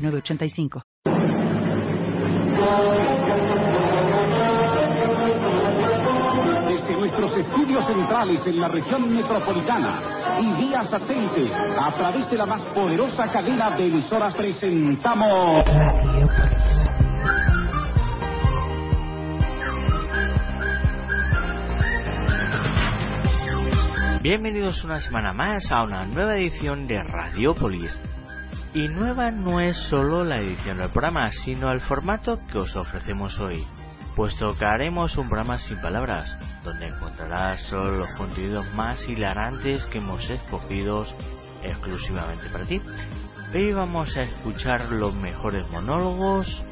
906985. Desde nuestros estudios centrales en la región metropolitana y vía satélite a través de la más poderosa cadena de emisoras presentamos Bienvenidos una semana más a una nueva edición de Radiopolis. Y nueva no es solo la edición del programa, sino el formato que os ofrecemos hoy, puesto que haremos un programa sin palabras, donde encontrarás solo los contenidos más hilarantes que hemos escogido exclusivamente para ti. Hoy vamos a escuchar los mejores monólogos,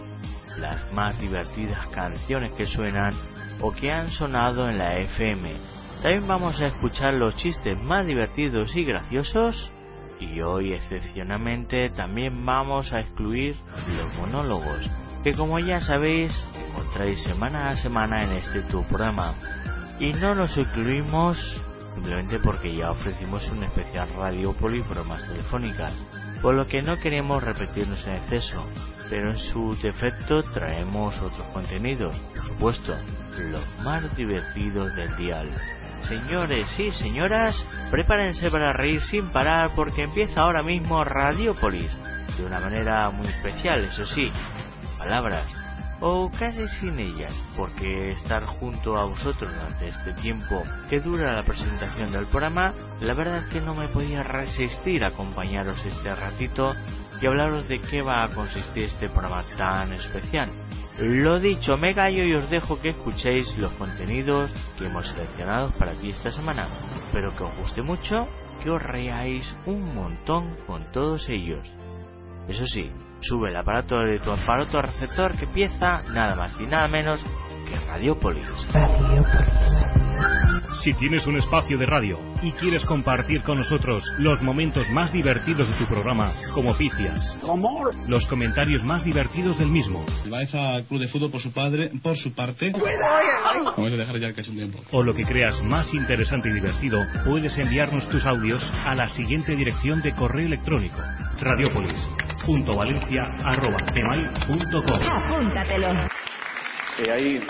las más divertidas canciones que suenan o que han sonado en la FM también vamos a escuchar los chistes más divertidos y graciosos. Y hoy, excepcionalmente, también vamos a excluir los monólogos, que como ya sabéis, encontráis semana a semana en este tu programa. Y no los excluimos simplemente porque ya ofrecimos un especial radio bromas telefónicas, por lo que no queremos repetirnos en exceso, pero en su defecto traemos otros contenidos, por supuesto, los más divertidos del dial. Señores y señoras, prepárense para reír sin parar porque empieza ahora mismo Radiopolis, de una manera muy especial, eso sí, palabras, o casi sin ellas, porque estar junto a vosotros durante este tiempo que dura la presentación del programa, la verdad es que no me podía resistir a acompañaros este ratito y hablaros de qué va a consistir este programa tan especial. Lo dicho, me callo y os dejo que escuchéis los contenidos que hemos seleccionado para ti esta semana. Espero que os guste mucho, que os reáis un montón con todos ellos. Eso sí, sube el aparato de tu aparato receptor que empieza nada más y nada menos que Radiopolis. Si tienes un espacio de radio y quieres compartir con nosotros los momentos más divertidos de tu programa, como picias, los comentarios más divertidos del mismo, Va al club de fútbol por su padre, por su parte. Vamos a dejar ya casi un tiempo. o lo que creas más interesante y divertido, puedes enviarnos tus audios a la siguiente dirección de correo electrónico: radiopolis.valencia@gmail.com. Apúntatelo. Eh, hay,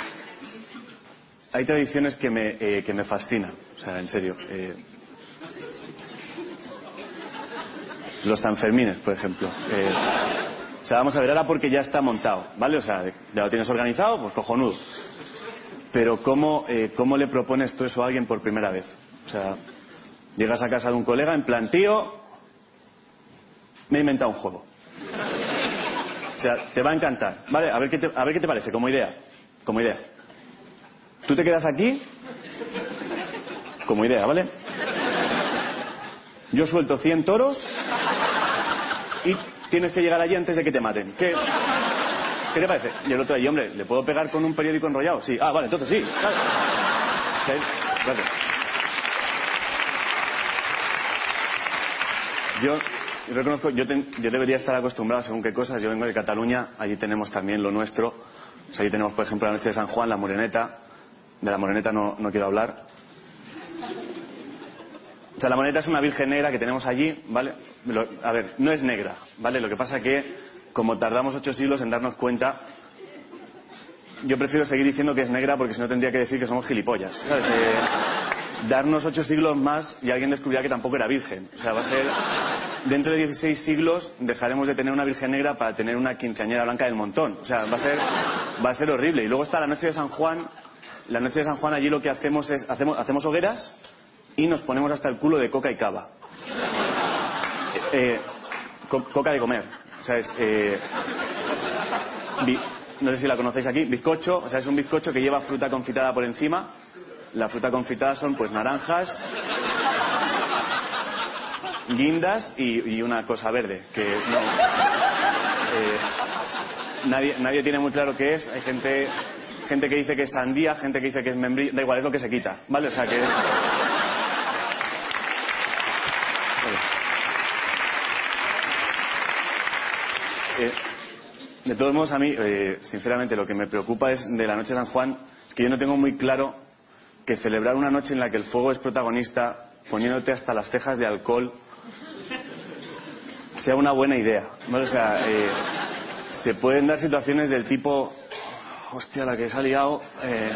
hay tradiciones que me, eh, que me fascinan, o sea, en serio. eh. los Sanfermines, por ejemplo. Eh, o sea, vamos a ver ahora porque ya está montado, ¿vale? O sea, ya lo tienes organizado, pues cojonudo. Pero ¿cómo, eh, ¿cómo le propones tú eso a alguien por primera vez? O sea, llegas a casa de un colega en plan, tío, me he inventado un juego. O sea, te va a encantar. Vale, a ver qué te, a ver qué te parece como idea. Como idea. Tú te quedas aquí como idea, ¿vale? Yo suelto 100 toros y tienes que llegar allí antes de que te maten. ¿Qué, ¿Qué te parece? Y el otro ahí, hombre, ¿le puedo pegar con un periódico enrollado? Sí. Ah, vale, entonces sí. Sí, gracias. Yo reconozco, yo, yo debería estar acostumbrado según qué cosas. Yo vengo de Cataluña, allí tenemos también lo nuestro. O allí tenemos, por ejemplo, la noche de San Juan, la moreneta. De la moreneta no, no quiero hablar. O sea, la moreneta es una virgen negra que tenemos allí, ¿vale? Lo- a ver, no es negra, ¿vale? Lo que pasa que, como tardamos ocho siglos en darnos cuenta, yo prefiero seguir diciendo que es negra porque si no tendría que decir que somos gilipollas, ¿sabes? Eh, darnos ocho siglos más y alguien descubrirá que tampoco era virgen. O sea, va a ser... Dentro de 16 siglos dejaremos de tener una virgen negra para tener una quinceañera blanca del montón. O sea, va a ser, va a ser horrible. Y luego está la noche de San Juan. La noche de San Juan allí lo que hacemos es... Hacemos, hacemos hogueras y nos ponemos hasta el culo de coca y cava. Eh, co- coca de comer. O sea, es... eh, no sé si la conocéis aquí. Bizcocho. O sea, es un bizcocho que lleva fruta confitada por encima. La fruta confitada son pues naranjas, guindas y, y una cosa verde que no, eh, nadie, nadie tiene muy claro qué es. Hay gente, gente que dice que es sandía, gente que dice que es membrillo. Da igual, es lo que se quita, ¿vale? O sea que. Eh, de todos modos, a mí, eh, sinceramente, lo que me preocupa es de la noche de San Juan, es que yo no tengo muy claro que celebrar una noche en la que el fuego es protagonista, poniéndote hasta las cejas de alcohol, sea una buena idea. O sea, eh, se pueden dar situaciones del tipo, hostia, la que se ha liado. Eh,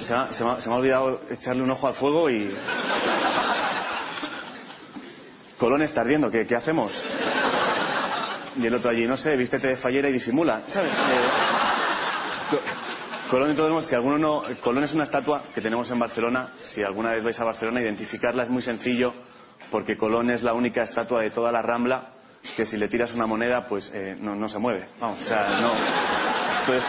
se, me, se, me, ha olvidado echarle un ojo al fuego y. Colón está ardiendo, ¿qué, qué hacemos? Y el otro allí, no sé, vístete de fallera y disimula, ¿sabes? Eh, Colón, modos, si alguno no. Colón es una estatua que tenemos en Barcelona. Si alguna vez vais a Barcelona, identificarla es muy sencillo, porque Colón es la única estatua de toda la Rambla que si le tiras una moneda, pues eh, no, no, se mueve. Vamos, o sea, no. Entonces.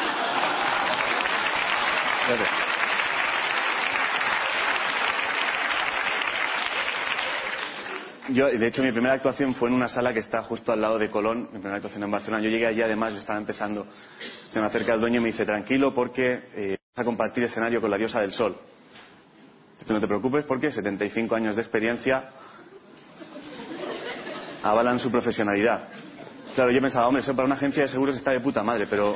Yo, de hecho, mi primera actuación fue en una sala que está justo al lado de Colón, mi primera actuación en Barcelona. Yo llegué allí, además, yo estaba empezando. Se me acerca el dueño y me dice, tranquilo, porque eh, vas a compartir escenario con la diosa del sol. Tú no te preocupes porque 75 años de experiencia avalan su profesionalidad. Claro, yo pensaba, hombre, eso para una agencia de seguros está de puta madre, pero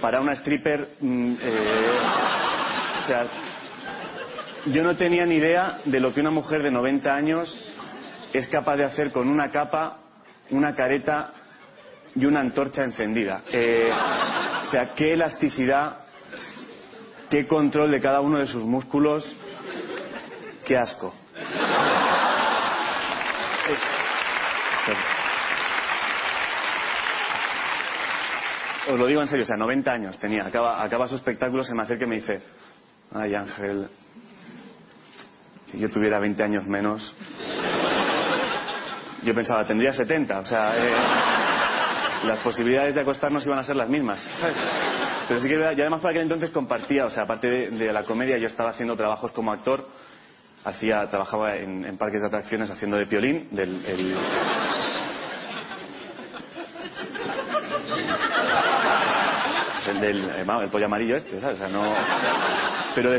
para una stripper, mm, eh, o sea, yo no tenía ni idea de lo que una mujer de 90 años es capaz de hacer con una capa, una careta y una antorcha encendida. Eh, o sea, qué elasticidad, qué control de cada uno de sus músculos, qué asco. Os lo digo en serio, o sea, 90 años tenía. Acaba, acaba su espectáculo, se me acerca y me dice, ay Ángel, si yo tuviera 20 años menos, yo pensaba, tendría 70, o sea, eh, las posibilidades de acostarnos iban a ser las mismas, ¿sabes? Pero sí que y además para aquel entonces compartía, o sea, aparte de, la comedia, yo estaba haciendo trabajos como actor, hacía, trabajaba en, parques de atracciones haciendo de piolín, del, el, del eh, el pollo amarillo este, ¿sabes? O sea, no... Pero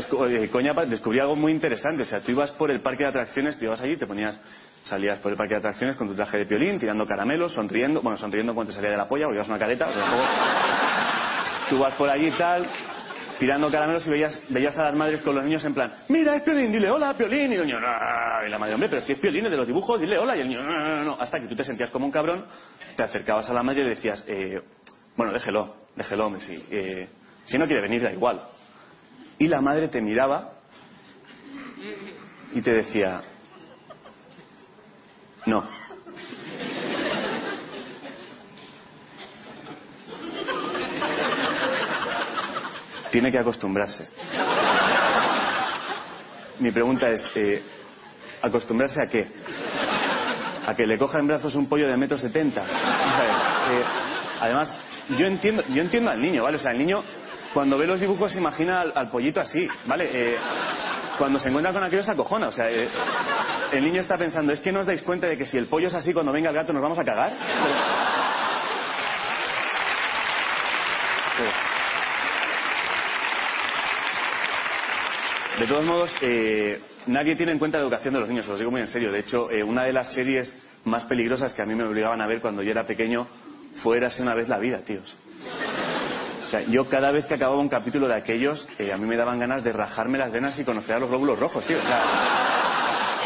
coña, descubrí algo muy interesante. O sea, tú ibas por el parque de atracciones, te ibas allí, te ponías, salías por el parque de atracciones con tu traje de piolín, tirando caramelos, sonriendo, bueno, sonriendo cuando te salía de la polla, porque ibas una careta. tú vas por allí y tal, tirando caramelos y veías, veías a las madres con los niños en plan, mira, es Piolín, dile hola, Piolín. Y el niño, no, y la madre, hombre, pero si es Piolín de los dibujos, dile hola. Y el niño, no, no, no, hasta que tú te sentías como un cabrón, te acercabas a la madre y le decías, eh, bueno, déjelo, déjelo, hombre, sí. Eh, si no quiere venir, da igual. Y la madre te miraba y te decía, no. Tiene que acostumbrarse. Mi pregunta es, eh, ¿acostumbrarse a qué? ¿A que le coja en brazos un pollo de metro setenta? Eh, además, yo entiendo, yo entiendo al niño, ¿vale? O sea, el niño cuando ve los dibujos se imagina al, pollito así, ¿vale? Eh, cuando se encuentra con aquello se acojona, o sea, eh, el niño está pensando, es que no os dais cuenta de que si el pollo es así, cuando venga el gato nos vamos a cagar. De todos modos, eh, nadie tiene en cuenta la educación de los niños, os lo digo muy en serio. De hecho, una de las series más peligrosas que a mí me obligaban a ver cuando yo era pequeño fue Érase una vez la vida, tíos. O sea, yo cada vez que acababa un capítulo de aquellos, a mí me daban ganas de rajarme las venas y conocer a los glóbulos rojos, tío. O sea,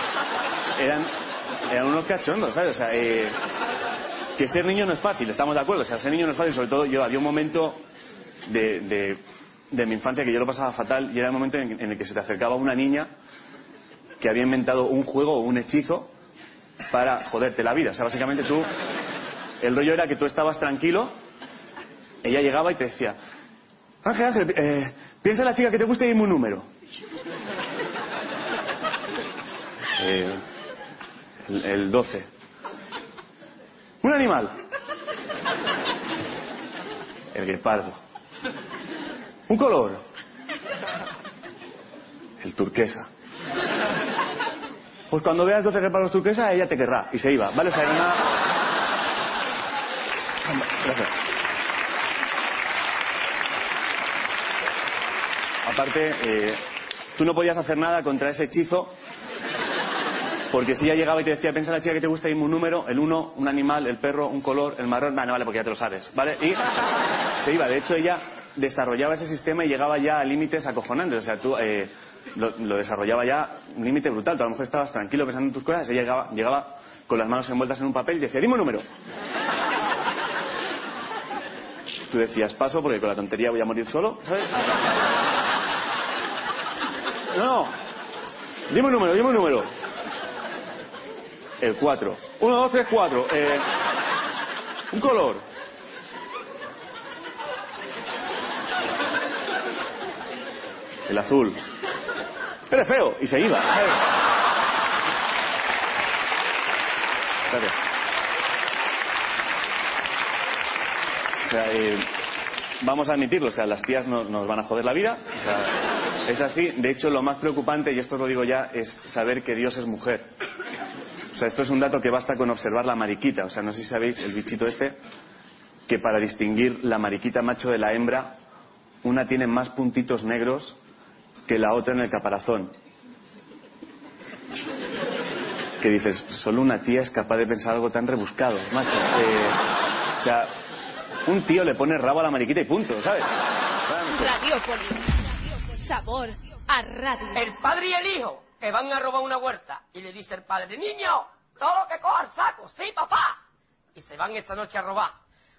eran, eran unos cachondos, ¿sabes? O sea, eh, que ser niño no es fácil, estamos de acuerdo. O sea, ser niño no es fácil, sobre todo yo había un momento de, de, de mi infancia que yo lo pasaba fatal y era el momento en, en el que se te acercaba una niña que había inventado un juego o un hechizo para joderte la vida. O sea, básicamente tú, el rollo era que tú estabas tranquilo ella llegaba y te decía, Ángel, Ángel, eh, piensa en la chica que te gusta y dime un número. Eh, el, 12. Un animal. El guepardo. Un color. El turquesa. Pues cuando veas 12 guepardos turquesa, ella te querrá. Y se iba. ¿Vale? O sea, una... Gracias. Aparte, eh, tú no podías hacer nada contra ese hechizo porque si ella llegaba y te decía, piensa la chica que te gusta, dime un número, el uno, un animal, el perro, un color, el marrón, vale, vale, porque ya te lo sabes, ¿vale? Y se iba. De hecho, ella desarrollaba ese sistema y llegaba ya a límites acojonantes. O sea, tú eh, lo, lo, desarrollaba ya un límite brutal. Tú a lo mejor estabas tranquilo pensando en tus cosas ella llegaba, llegaba con las manos envueltas en un papel y decía, dime un número. Tú decías, paso porque con la tontería voy a morir solo, ¿sabes? No, dime un número, dime un número. El 4. 1, 2, 3, 4. Eh, un color. El azul. Eres feo. Y se iba. Gracias. O sea, eh, vamos a admitirlo, o sea, las tías nos, nos, van a joder la vida. O sea, es así. De hecho, lo más preocupante, y esto lo digo ya, es saber que Dios es mujer. O sea, esto es un dato que basta con observar la mariquita. O sea, no sé si sabéis, el bichito este, que para distinguir la mariquita macho de la hembra, una tiene más puntitos negros que la otra en el caparazón. Que dices, solo una tía es capaz de pensar algo tan rebuscado, macho. Eh, o sea, un tío le pone rabo a la mariquita y punto, ¿sabes? Radiopolis. Sabor a radio. El padre y el hijo que van a robar una huerta y le dice el padre, niño, todo lo que coja al saco, sí, papá. Y se van esa noche a robar.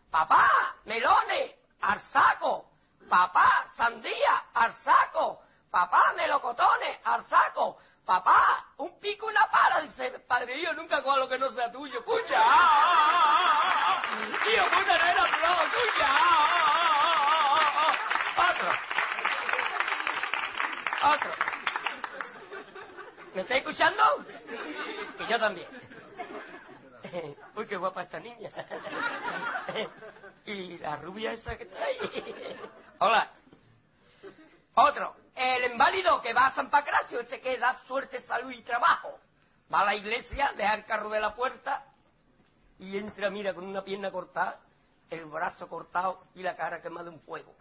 Papá, melones, al saco. Papá, sandía, al saco. Papá, melocotones, al saco. Papá, un pico, una para. Dice, el padre, yo nunca coja lo que no sea tuyo. Escucha. Tío, puta, no era flojo, escucha. Otro. Otro. ¿Me estáis escuchando? Y yo también. Uy, qué guapa esta niña. y la rubia esa que trae. Hola. Otro. El inválido que va a San Pacracio, ese que da suerte, salud y trabajo. Va a la iglesia, deja el carro de la puerta y entra, mira, con una pierna cortada, el brazo cortado y la cara quemada en fuego.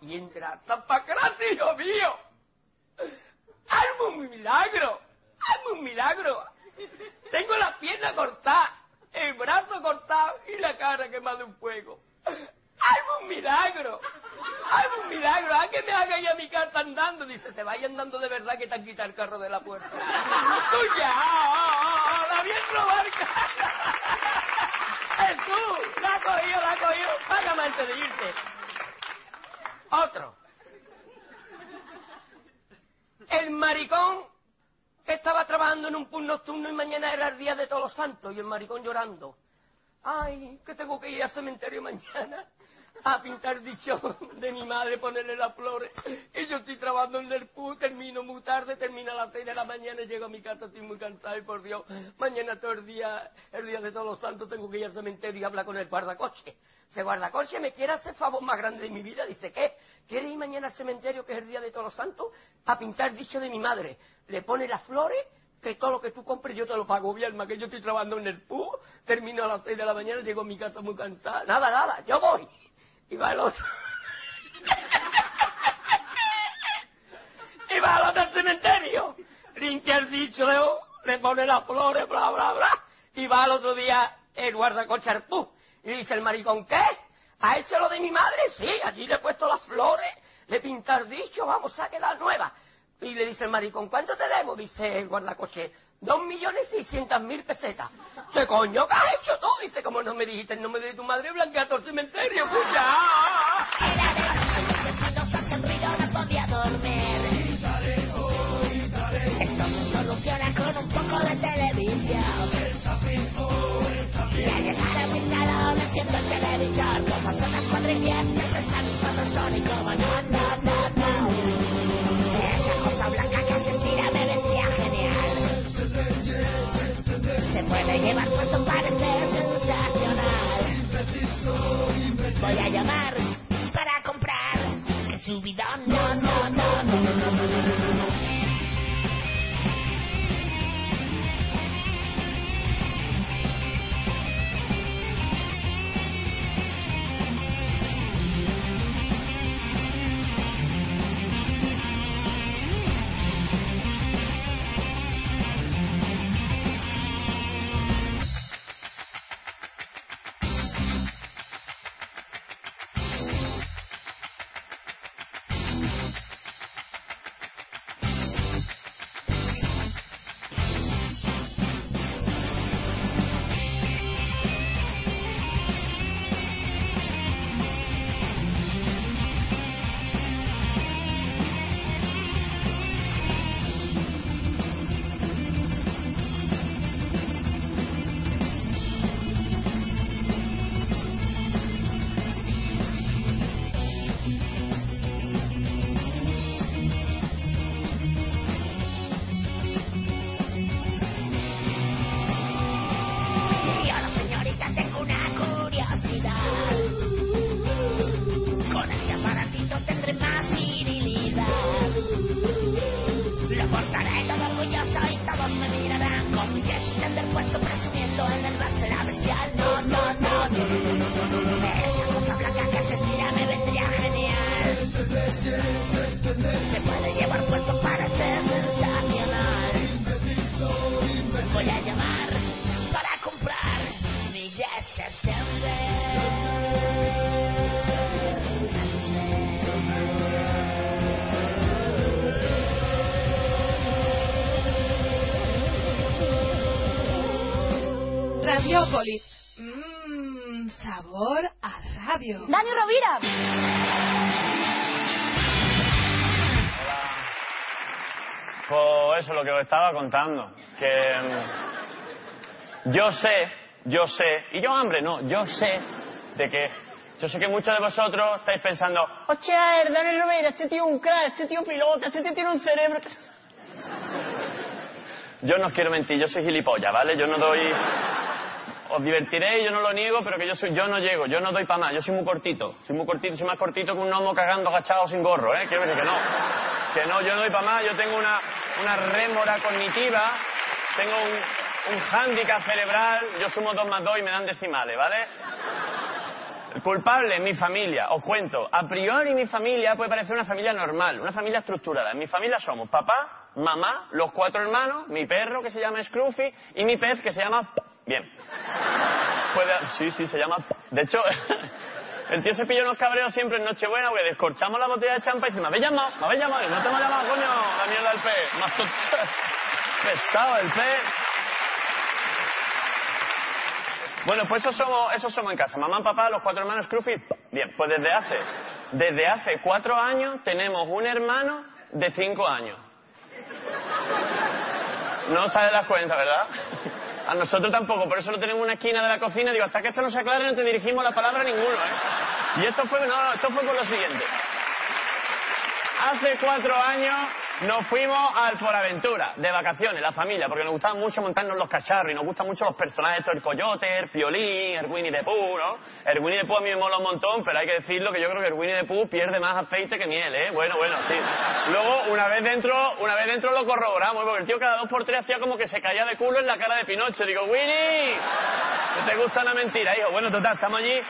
Y entra, San Pacracio, hijo mío. ¡Hazme un milagro! ¡Hazme un milagro! Tengo la pierna cortada, el brazo cortado y la cara quemada en fuego. ¡Hazme un milagro! ¡Hazme un milagro! ¡Haz que me haga ir a mi casa andando! Dice, te vaya andando de verdad que te han quitado el carro de la puerta. ¡Tuya! ¡La bien robar ¡Jesús! ¡La ha cogido, la ha cogido! Págame antes de irte. Otro. El maricón que estaba trabajando en un pub nocturno y mañana era el día de todos los santos y el maricón llorando. Ay, que tengo que ir al cementerio mañana a pintar dicho de mi madre, ponerle las flores. Y yo estoy trabajando en el pub, termino muy tarde, termina a las seis de la mañana, llego a mi casa, estoy muy cansado y por Dios, mañana todo el día, el día de todos los santos, tengo que ir al cementerio y hablar con el guardacoche. Ese guardacoche me quiere hacer favor más grande de mi vida. Dice, ¿qué? ¿Quiere ir mañana al cementerio, que es el día de todos los santos, a pintar dicho de mi madre? Le pone las flores que todo lo que tú compres yo te lo pago bien, que yo estoy trabajando en el pub, termino a las seis de la mañana, llego a mi casa muy cansada. Nada, nada, yo voy. Y va el otro. y va al otro cementerio. Limpia el dicho, le pone las flores, bla, bla, bla. Y va al otro día el guardacoche al pub. Y dice el maricón, ¿qué? ¿Ha hecho lo de mi madre? Sí, allí le he puesto las flores, le he pintado dicho, vamos a quedar nueva. Y le dice el maricón, ¿cuánto te debo? Dice el guardacoche, dos millones seiscientas mil pesetas. ¿Qué coño has hecho tú? Dice, como no me dijiste el nombre de tu madre, blanqueaste el cementerio, no podía dormir. Esto soluciona con un poco de televisión. Como son las siempre están y como no, dejarse llevar puesto parecer sensacional. Voy a llamar para comprar que su vida estaba contando. Que mm, yo sé, yo sé, y yo hambre no, yo sé de que, yo sé que muchos de vosotros estáis pensando, Hostia, el Dani Rovira, este tío es un crack, este tío pilota, este tío tiene un cerebro. yo no os quiero mentir, yo soy gilipollas, ¿vale? Yo no doy, os divertiréis, yo no lo niego, pero que yo soy, yo no llego, yo no doy para más, yo soy muy cortito, soy muy cortito, soy más cortito que un gnomo cagando agachado sin gorro, ¿eh? Quiero decir que no, que no, yo no doy para más, yo tengo una, una rémora cognitiva, tengo un, un hándicap cerebral, yo sumo dos más dos y me dan decimales, ¿vale? Culpable, mi familia, os cuento. A priori mi familia puede parecer una familia normal, una familia estructurada. En mi familia somos papá, mamá, los cuatro hermanos, mi perro que se llama Scruffy y mi pez que se llama... Bien. Sí, sí, se llama... De hecho, el tío se pilló unos cabreos siempre en Nochebuena, porque descorchamos la botella de champa y dice, me habéis llamado, me habéis llamado, y no te hemos llamado, coño, la mierda del pez. Más pesado el pez. Bueno, pues eso somos, eso somos en casa. Mamá, papá, los cuatro hermanos Scruffy. Bien, pues desde hace, desde hace cuatro años tenemos un hermano de cinco años. No se das cuenta, ¿verdad? A nosotros tampoco, por eso lo tenemos en una esquina de la cocina. Digo, hasta que esto no se aclare no te dirigimos la palabra a ninguno, ¿eh? Y esto fue, no, esto fue por lo siguiente. Hace cuatro años nos fuimos al Aventura de vacaciones, la familia, porque nos gustaba mucho montarnos los cacharros y nos gustan mucho los personajes, esto, el coyote, el piolín, el Winnie the Pooh, ¿no? El Winnie the Pooh a mí me mola un montón, pero hay que decirlo que yo creo que el Winnie the Pooh pierde más aceite que miel, ¿eh? Bueno, bueno, sí. Luego, una vez dentro, una vez dentro lo corroboramos, porque el tío cada dos por tres hacía como que se caía de culo en la cara de Pinocho. Digo, Winnie, ¿no te gusta la mentira, hijo? Bueno, total, estamos allí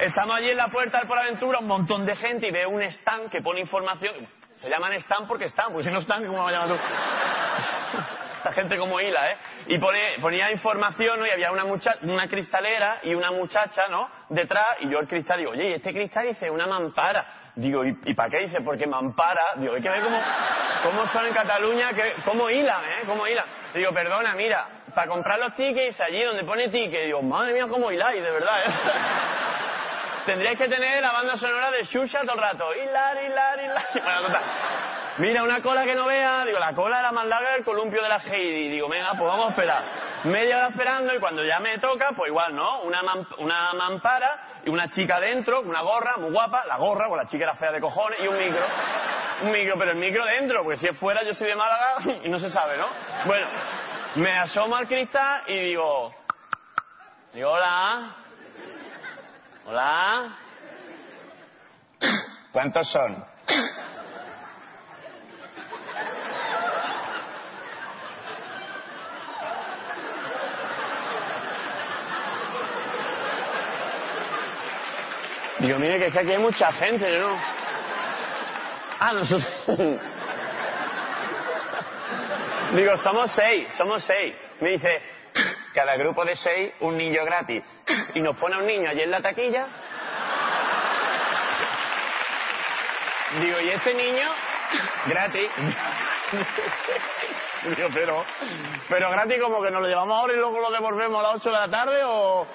Estamos allí en la puerta del Aventura, un montón de gente y veo un stand que pone información. Se llaman stand porque están, porque si no están, ¿cómo me llamas tú? Esta gente como hila, ¿eh? Y pone- ponía información, ¿no? Y había una, mucha- una cristalera y una muchacha, ¿no? Detrás, y yo el cristal digo, oye, ¿y este cristal dice una mampara. Digo, ¿y, para qué dice? Porque mampara. Digo, hay que ver cómo, cómo son en Cataluña, que, cómo hilan, ¿eh? Cómo hilan. Digo, perdona, mira, para comprar los tickets, allí donde pone ticket. Digo, madre mía, cómo hiláis, de verdad, ¿eh? Tendríais que tener la banda sonora de Shusha todo el rato. Hilar, hilar, hilar. Bueno, total. Mira, una cola que no vea. Digo, la cola era más larga del columpio de la Heidi. Digo, venga, pues vamos a esperar. Media hora esperando y cuando ya me toca, pues igual, ¿no? Una, una mampara y una chica dentro, una gorra muy guapa. La gorra, pues la chica era fea de cojones y un micro. Un micro, pero el micro dentro, porque si es fuera yo soy de Málaga y no se sabe, ¿no? Bueno, me asomo al cristal y digo... Digo, hola... Hola. ¿Cuántos son? Digo, mire, que aquí hay mucha gente, ¿no? Ah, nosotros... Digo, somos seis, somos seis. Me dice, cada grupo de seis, un niño gratis. Y nos pone un niño allí en la taquilla. Digo, ¿y este niño? Gratis. Digo, pero, pero gratis como que nos lo llevamos ahora y luego lo devolvemos a las 8 de la tarde o...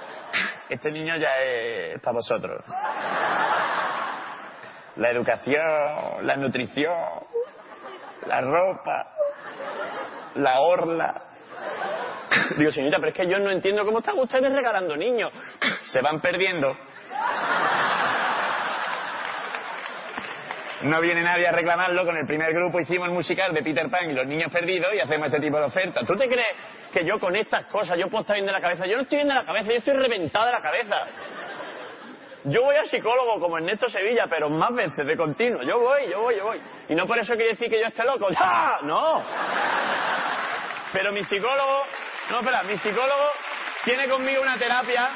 Este niño ya es para vosotros. La educación, la nutrición, la ropa, la orla. Digo, señorita, pero es que yo no entiendo cómo están ustedes regalando niños. Se van perdiendo. No viene nadie a reclamarlo. Con el primer grupo hicimos el musical de Peter Pan y los niños perdidos y hacemos este tipo de ofertas. ¿Tú te crees que yo con estas cosas yo puedo estar bien de la cabeza? Yo no estoy bien de la cabeza, yo estoy reventado de la cabeza. Yo voy al psicólogo como Ernesto Sevilla, pero más veces de continuo. Yo voy, yo voy, yo voy. Y no por eso quiere decir que yo esté loco. ¡Ya! No. Pero mi psicólogo, no, espera, mi psicólogo tiene conmigo una terapia,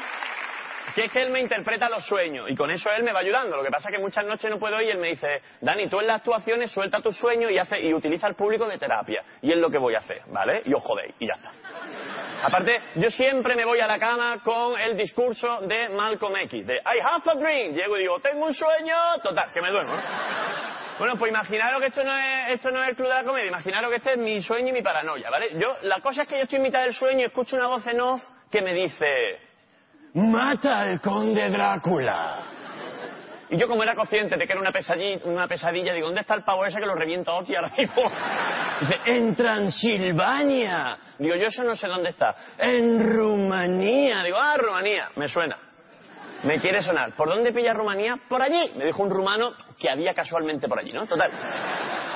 que es que él me interpreta los sueños y con eso él me va ayudando. Lo que pasa es que muchas noches no puedo ir y él me dice, Dani, tú en las actuaciones suelta tus sueños y, hace, y utiliza al público de terapia. Y es lo que voy a hacer, ¿vale? Y os jodéis, y ya está. Aparte, yo siempre me voy a la cama con el discurso de Malcolm X, de I have a dream. Llego y digo, tengo un sueño, total, que me duermo. Bueno, pues imaginaros que esto no es esto no es el club de la comedia, imaginaros que este es mi sueño y mi paranoia, ¿vale? Yo, la cosa es que yo estoy en mitad del sueño y escucho una voz en off que me dice, mata al conde Drácula. Y yo como era consciente de que era una pesadilla, digo, ¿dónde está el pavo ese que lo revienta hostia ahora mismo? Dice, en Transilvania. Digo, yo eso no sé dónde está. En Rumanía. Digo, ah, Rumanía. Me suena. Me quiere sonar. ¿Por dónde pilla Rumanía? Por allí. Me dijo un rumano que había casualmente por allí, ¿no? Total.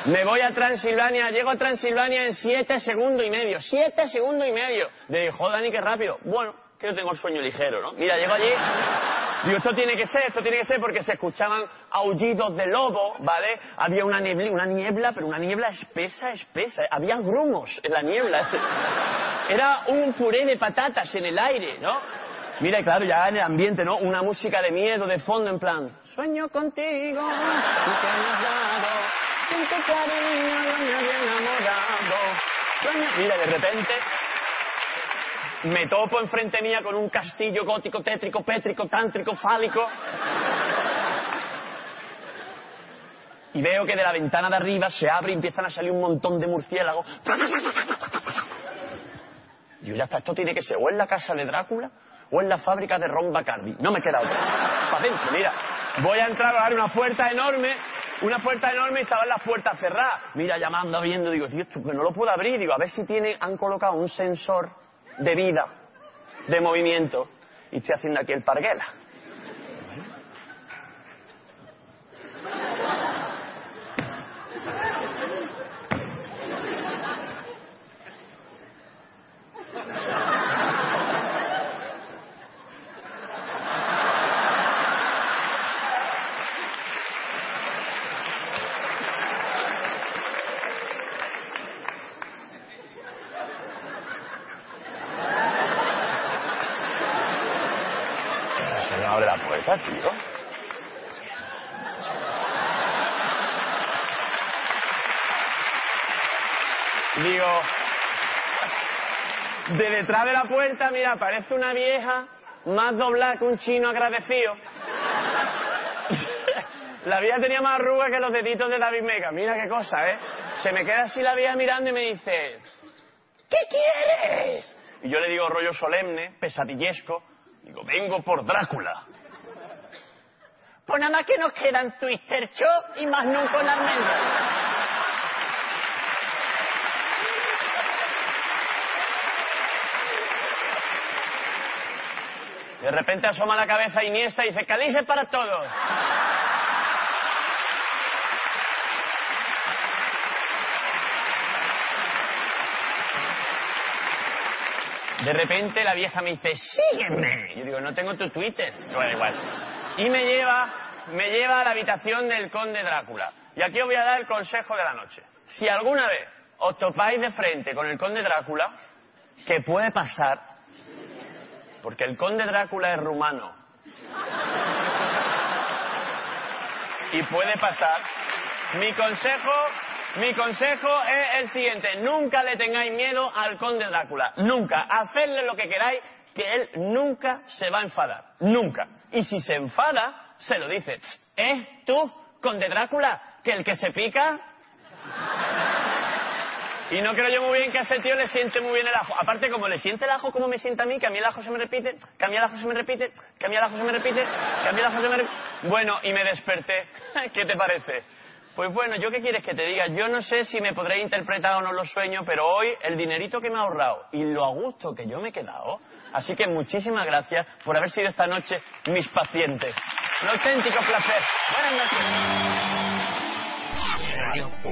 Me voy a Transilvania, llego a Transilvania en siete segundos y medio. Siete segundos y medio. Le digo, Dani, qué rápido. Bueno, que yo tengo el sueño ligero, ¿no? Mira, llego allí. Digo, esto tiene que ser, esto tiene que ser porque se escuchaban aullidos de lobo, ¿vale? Había una niebla, una niebla, pero una niebla espesa, espesa. Había grumos en la niebla. Era un puré de patatas en el aire, ¿no? Mira, claro, ya en el ambiente, ¿no? Una música de miedo de fondo, en plan, sueño contigo, tú que has dado, cariño me había enamorado. Sueño... Mira, de repente me topo enfrente mía con un castillo gótico, tétrico, pétrico, tántrico, fálico. Y veo que de la ventana de arriba se abre y empiezan a salir un montón de murciélagos. Y yo ya está, esto tiene que ser o en la casa de Drácula o en la fábrica de Ron Bacardi. No me queda otra. Para adentro, mira. Voy a entrar a dar una puerta enorme, una puerta enorme y estaban las puertas cerradas. Mira, llamando, viendo, digo, tío, esto que no lo puedo abrir. Digo, a ver si tiene, han colocado un sensor de vida, de movimiento. Y estoy haciendo aquí el parguela. Se me puerta, tío. Digo, de detrás de la puerta, mira, aparece una vieja más doblada que un chino agradecido. La vieja tenía más arrugas que los deditos de David Mega. Mira qué cosa, ¿eh? Se me queda así la vieja mirando y me dice, ¿qué quieres? Y yo le digo rollo solemne, pesadillesco, digo, vengo por Drácula. Pues nada más que nos quedan Twister Show y más nunca con almendras. De repente asoma la cabeza Iniesta y dice, es para todos. De repente la vieja me dice, sígueme. Yo digo, no tengo tu Twitter. Bueno, igual. Y me lleva, me lleva a la habitación del conde Drácula. Y aquí os voy a dar el consejo de la noche. Si alguna vez os topáis de frente con el conde Drácula, que puede pasar, porque el conde Drácula es rumano. Y puede pasar. Mi consejo, mi consejo es el siguiente. Nunca le tengáis miedo al conde Drácula. Nunca. Hacedle lo que queráis, que él nunca se va a enfadar. Nunca. Y si se enfada, se lo dice. ¿Eh? ¿Tú, conde Drácula? ¿Que el que se pica? Y no creo yo muy bien que a ese tío le siente muy bien el ajo. Aparte, como le siente el ajo como me sienta a mí, que a mí el ajo se me repite, que a mí el ajo se me repite, que a mí el ajo se me repite, que a mí el ajo se me repite. Bueno, y me desperté. ¿Qué te parece? Pues bueno, ¿yo qué quieres que te diga? Yo no sé si me podré interpretar o no los sueños, pero hoy el dinerito que me he ahorrado y lo a gusto que yo me he quedado. Así que muchísimas gracias por haber sido esta noche mis pacientes. Un auténtico placer. Buenas noches.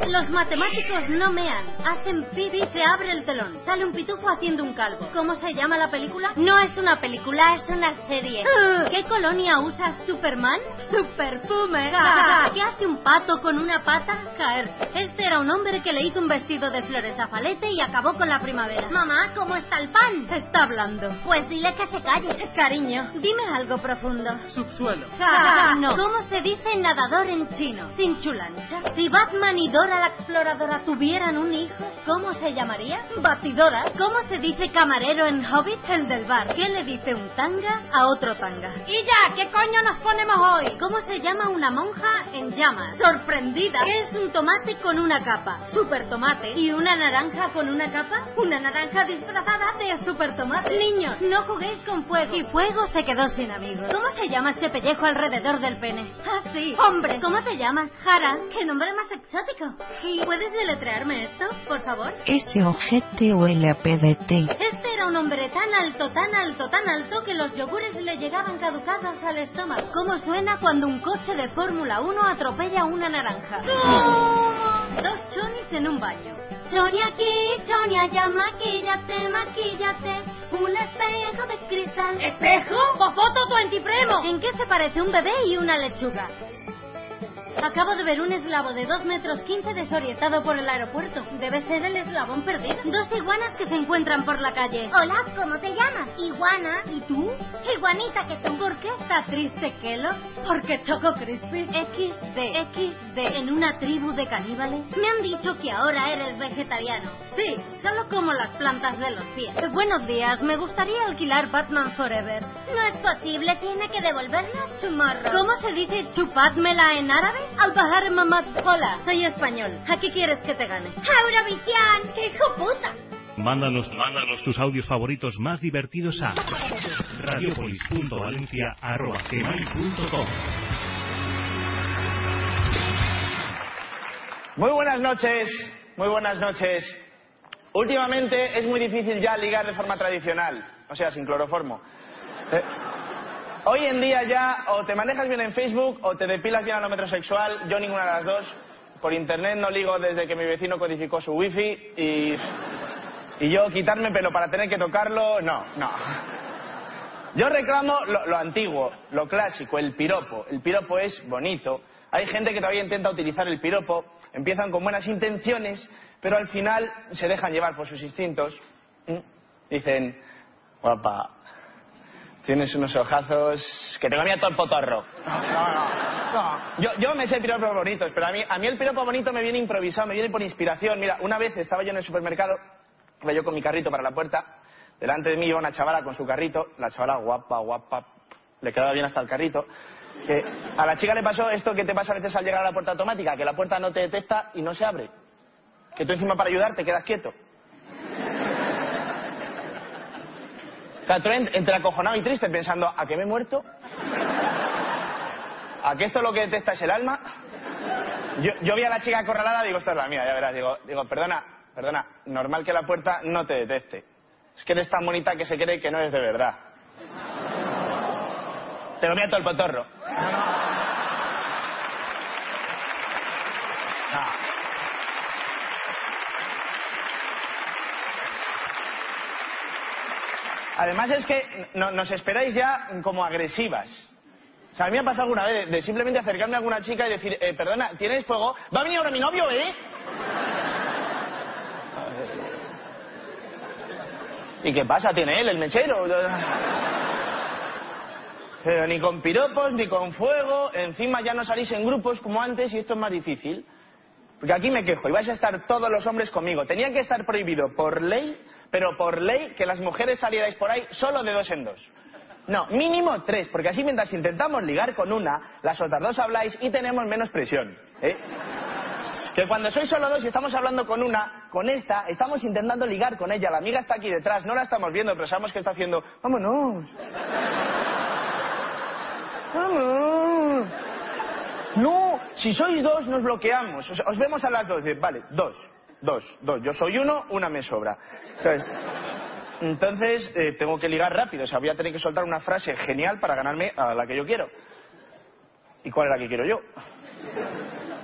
Los matemáticos no mean, hacen pidi, se abre el telón, sale un pitufo haciendo un calvo. ¿Cómo se llama la película? No es una película, es una serie. ¿Qué colonia usa Superman? Superfume. ¿Qué hace un pato con una pata? Caerse. Este era un hombre que le hizo un vestido de flores a Falete y acabó con la primavera. Mamá, ¿cómo está el pan? Está hablando. Pues dile que se calle. Cariño, dime algo profundo. Subsuelo. no. ¿Cómo se dice nadador en chino? Sin chulancha. Si Batman y Dora la exploradora tuvieran un hijo, ¿cómo se llamaría? Batidora. ¿Cómo se dice camarero en Hobbit? El del bar. ¿Qué le dice un tanga a otro tanga? Y ya, ¿qué coño nos ponemos hoy? ¿Cómo se llama una monja en llamas? Sorprendida. ¿Qué es un tomate con una capa? Super tomate. ¿Y una naranja con una capa? Una naranja disfrazada de super tomate. Niños, no juguéis con fuego. Y fuego se quedó sin amigos. ¿Cómo se llama este pellejo alrededor del pene? Ah, sí. Hombre, ¿cómo te llamas? Jara. ¿Qué nombre más exótico? ¿Y puedes deletrearme esto, por favor? S-O-G-T o L-A-P-D-T. Este era un hombre tan alto, tan alto, tan alto que los yogures le llegaban caducados al estómago. ¿Cómo suena cuando un coche de Fórmula 1 atropella una naranja? Dos chonis en un baño. Choni aquí, choni allá, maquillate, maquillate. Un espejo de cristal. ¿Espejo? ¡Pues foto tu antipremo! ¿En qué se parece un bebé y una lechuga? Acabo de ver un eslavo de 2 metros 15 desorientado por el aeropuerto. Debe ser el eslabón perdido. Dos iguanas que se encuentran por la calle. Hola, ¿cómo te llamas? Iguana. ¿Y tú? Iguanita que tú. ¿Por qué está triste Kellogg's? Porque Choco Crispy. XD. XD. En una tribu de caníbales. Me han dicho que ahora eres vegetariano. Sí, solo como las plantas de los pies. Eh, buenos días, me gustaría alquilar Batman Forever. No es posible, tiene que devolverla tomorrow. ¿Cómo se dice chupádmela en árabe? Al bajar mamá. Hola, soy español. ¿A qué quieres que te gane? Eurovisión, qué hijo puta. Mándanos, mándanos tus audios favoritos más divertidos a radiopolis.valencia.com. Muy buenas noches, muy buenas noches. Últimamente es muy difícil ya ligar de forma tradicional, o sea, sin cloroformo. Eh, hoy en día ya o te manejas bien en Facebook o te depilas bien a lo metrosexual, yo ninguna de las dos. Por internet no ligo desde que mi vecino codificó su wifi y, yo quitarme pelo para tener que tocarlo, no, no. Yo reclamo lo, lo antiguo, lo clásico, el piropo. El piropo es bonito. Hay gente que todavía intenta utilizar el piropo, empiezan con buenas intenciones, pero al final se dejan llevar por sus instintos. ¿Mm? Dicen, guapa, tienes unos ojazos que te comía todo el potorro. No, no, no. Yo, yo me sé piropos bonitos, pero a mí, a mí el piropo bonito me viene improvisado, me viene por inspiración. Mira, una vez estaba yo en el supermercado, iba yo con mi carrito para la puerta, delante de mí iba una chavala con su carrito, la chavala guapa, guapa, le quedaba bien hasta el carrito. Que a la chica le pasó esto que te pasa a veces al llegar a la puerta automática, que la puerta no te detecta y no se abre. Que tú encima para ayudar te quedas quieto. En- entre acojonado y triste pensando, ¿a qué me he muerto? ¿A que esto lo que detecta es el alma? Yo, vi a la chica acorralada, digo, esta es la mía, ya verás. Digo, digo, perdona, perdona, normal que la puerta no te detecte. Es que eres tan bonita que se cree que no es de verdad. Te comía todo el potorro. Además es que no- nos esperáis ya como agresivas. O sea, a mí me ha pasado alguna vez de, simplemente acercarme a alguna chica y decir, eh, perdona, ¿tienes fuego? Va a venir ahora mi novio, ¿eh? ¿Y qué pasa? ¿Tiene él, el mechero? Pero ni con piropos, ni con fuego, encima ya no salís en grupos como antes y esto es más difícil. Porque aquí me quejo, y vais a estar todos los hombres conmigo. Tenía que estar prohibido por ley, pero por ley que las mujeres salierais por ahí solo de dos en dos. No, mínimo tres, porque así mientras intentamos ligar con una, las otras dos habláis y tenemos menos presión. ¿eh? Que cuando sois solo dos y estamos hablando con una, con esta, estamos intentando ligar con ella. La amiga está aquí detrás, no la estamos viendo, pero sabemos que está haciendo, vámonos. Vamos. No, si sois dos nos bloqueamos. Os, os vemos a las dos. Vale, dos, dos, dos. Yo soy uno, una me sobra. Entonces, eh, tengo que ligar rápido. O sea, voy a tener que soltar una frase genial para ganarme a la que yo quiero. ¿Y cuál es la que quiero yo?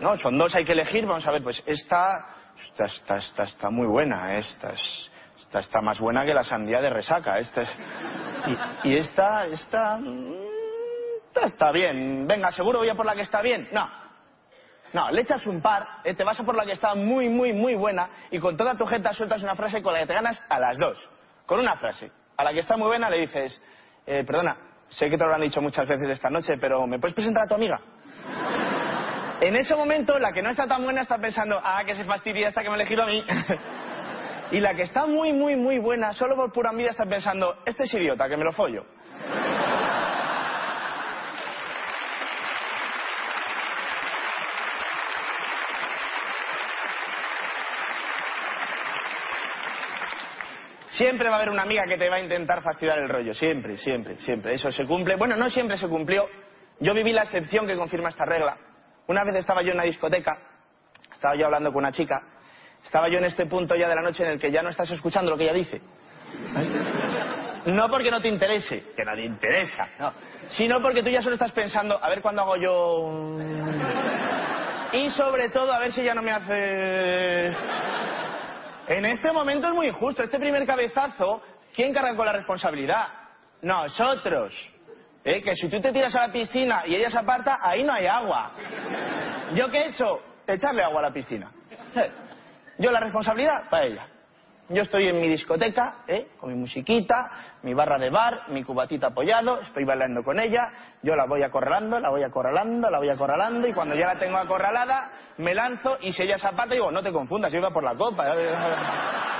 No, son dos, hay que elegir. Vamos a ver, pues esta, esta, esta, esta está muy buena. Esta, es- esta está más buena que la sandía de resaca. Esta es- y, y esta, esta, mm, esta está bien. Venga, seguro voy a por la que está bien. No. No, le echas un par, eh, te vas a por la que está muy, muy, muy buena y con toda tu jeta sueltas una frase con la que te ganas a las dos. Con una frase. A la que está muy buena le dices, eh, perdona, sé que te lo han dicho muchas veces esta noche, pero ¿me puedes presentar a tu amiga? En ese momento, la que no está tan buena está pensando, ah, que se fastidia esta que me ha elegido a mí. y la que está muy, muy, muy buena, solo por pura envidia, está pensando, este es idiota, que me lo follo. Siempre va a haber una amiga que te va a intentar fastidiar el rollo, siempre, siempre, siempre. Eso se cumple. Bueno, no siempre se cumplió. Yo viví la excepción que confirma esta regla. Una vez estaba yo en una discoteca, estaba yo hablando con una chica, estaba yo en este punto ya de la noche en el que ya no estás escuchando lo que ella dice. No porque no te interese, que no te interesa, no. Sino porque tú ya solo estás pensando, a ver cuándo hago yo... Y sobre todo, a ver si ya no me hace... En este momento es muy injusto. Este primer cabezazo, ¿quién carga con la responsabilidad? Nosotros. ¿Eh? Que si tú te tiras a la piscina y ella se aparta, ahí no hay agua. ¿Yo qué he hecho? Echarle agua a la piscina. Yo la responsabilidad para ella. Yo estoy en mi discoteca, ¿eh? con mi musiquita, mi barra de bar, mi cubatita apoyado, estoy bailando con ella, yo la voy acorralando, la voy acorralando, la voy acorralando y cuando ya la tengo acorralada, me lanzo y si ella se aparta digo, no te confundas, yo iba por la copa.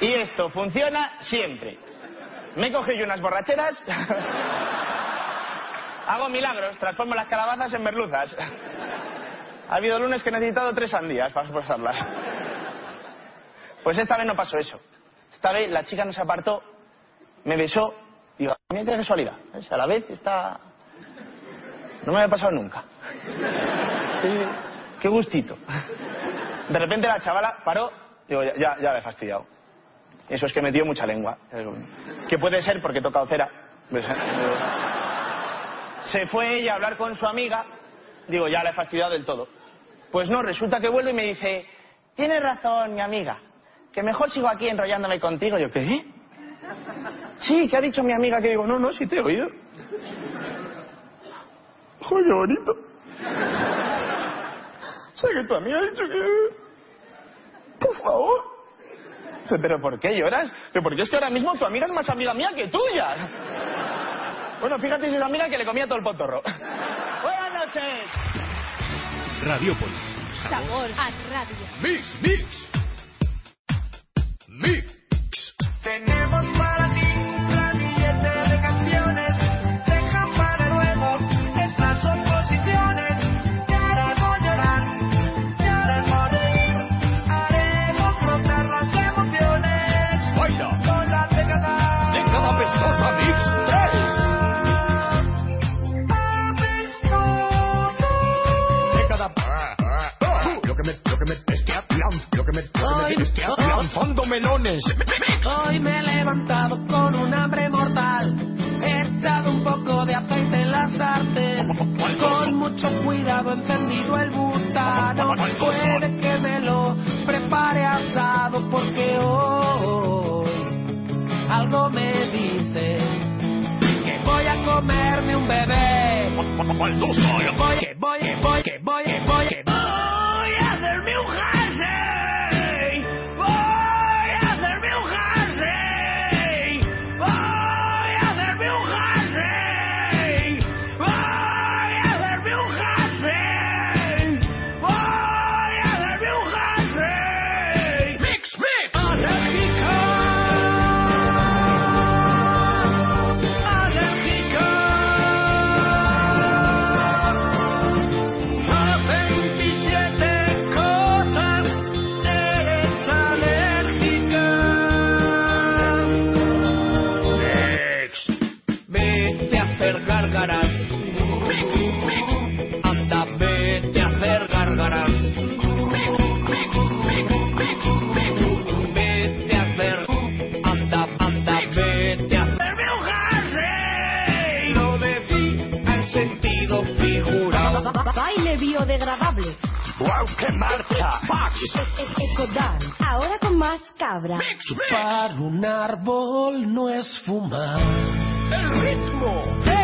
Y esto funciona siempre. Me coge yo unas borracheras, hago milagros, transformo las calabazas en merluzas. Ha habido lunes que he necesitado tres sandías para pasarlas. Pues esta vez no pasó eso. Esta vez la chica nos apartó, me besó, digo, mira qué casualidad. A la vez está... No me había pasado nunca. Qué, gustito. De repente la chavala paró, digo, ya, ya, ya la he fastidiado. Eso es que me dio mucha lengua. Que puede ser porque he tocado cera. Se fue ella a hablar con su amiga. Digo, ya la he fastidiado del todo. Pues no, resulta que vuelve y me dice, tienes razón, mi amiga, que mejor sigo aquí enrollándome contigo. Yo, ¿qué? Sí, que ha dicho mi amiga que digo, no, no, sí te he oído. Joder, qué bonito. O sea, que tu amiga ha dicho que... Por favor. ¿pero por qué lloras? Pero porque es que ahora mismo tu amiga es más amiga mía que tuya. Bueno, fíjate si es amiga que le comía todo el potorro. Buenas noches. Radiópolis. Sabor a radio. Mix, mix. Mix. Encendido el butano. Puede que me lo prepare asado porque hoy algo me dice que voy a comerme un bebé. Más cabra. Para un árbol no es fumar. ¡El ritmo!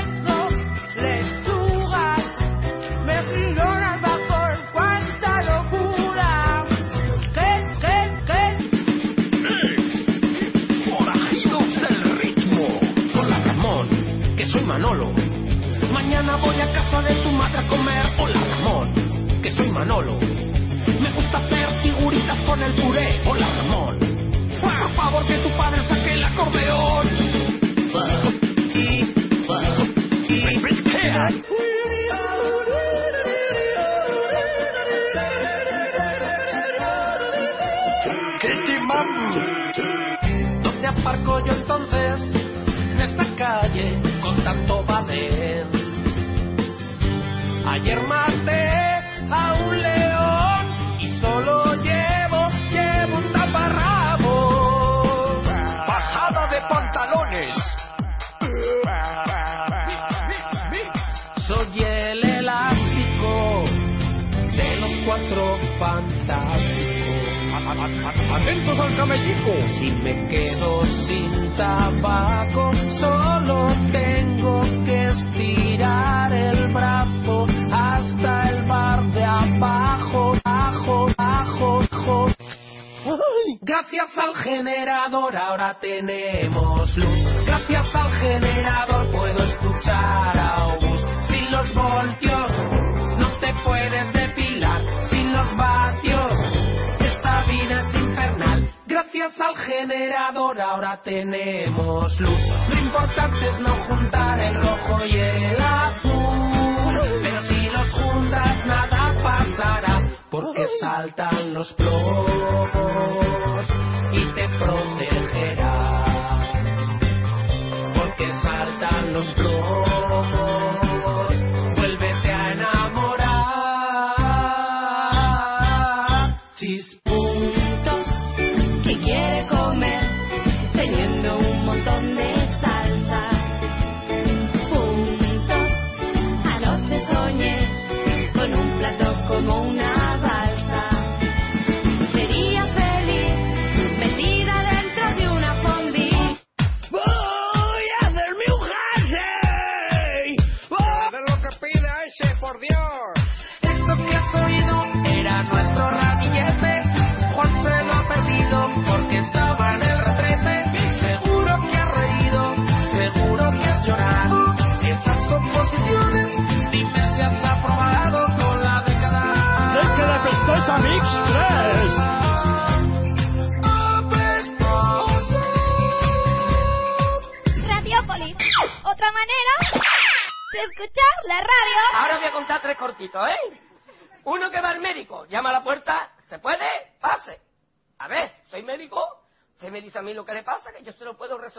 Lo importante es no juntar el rojo y el azul. Pero si los juntas nada pasará. Porque saltan los plomos y te protegerá. Porque saltan los plomos,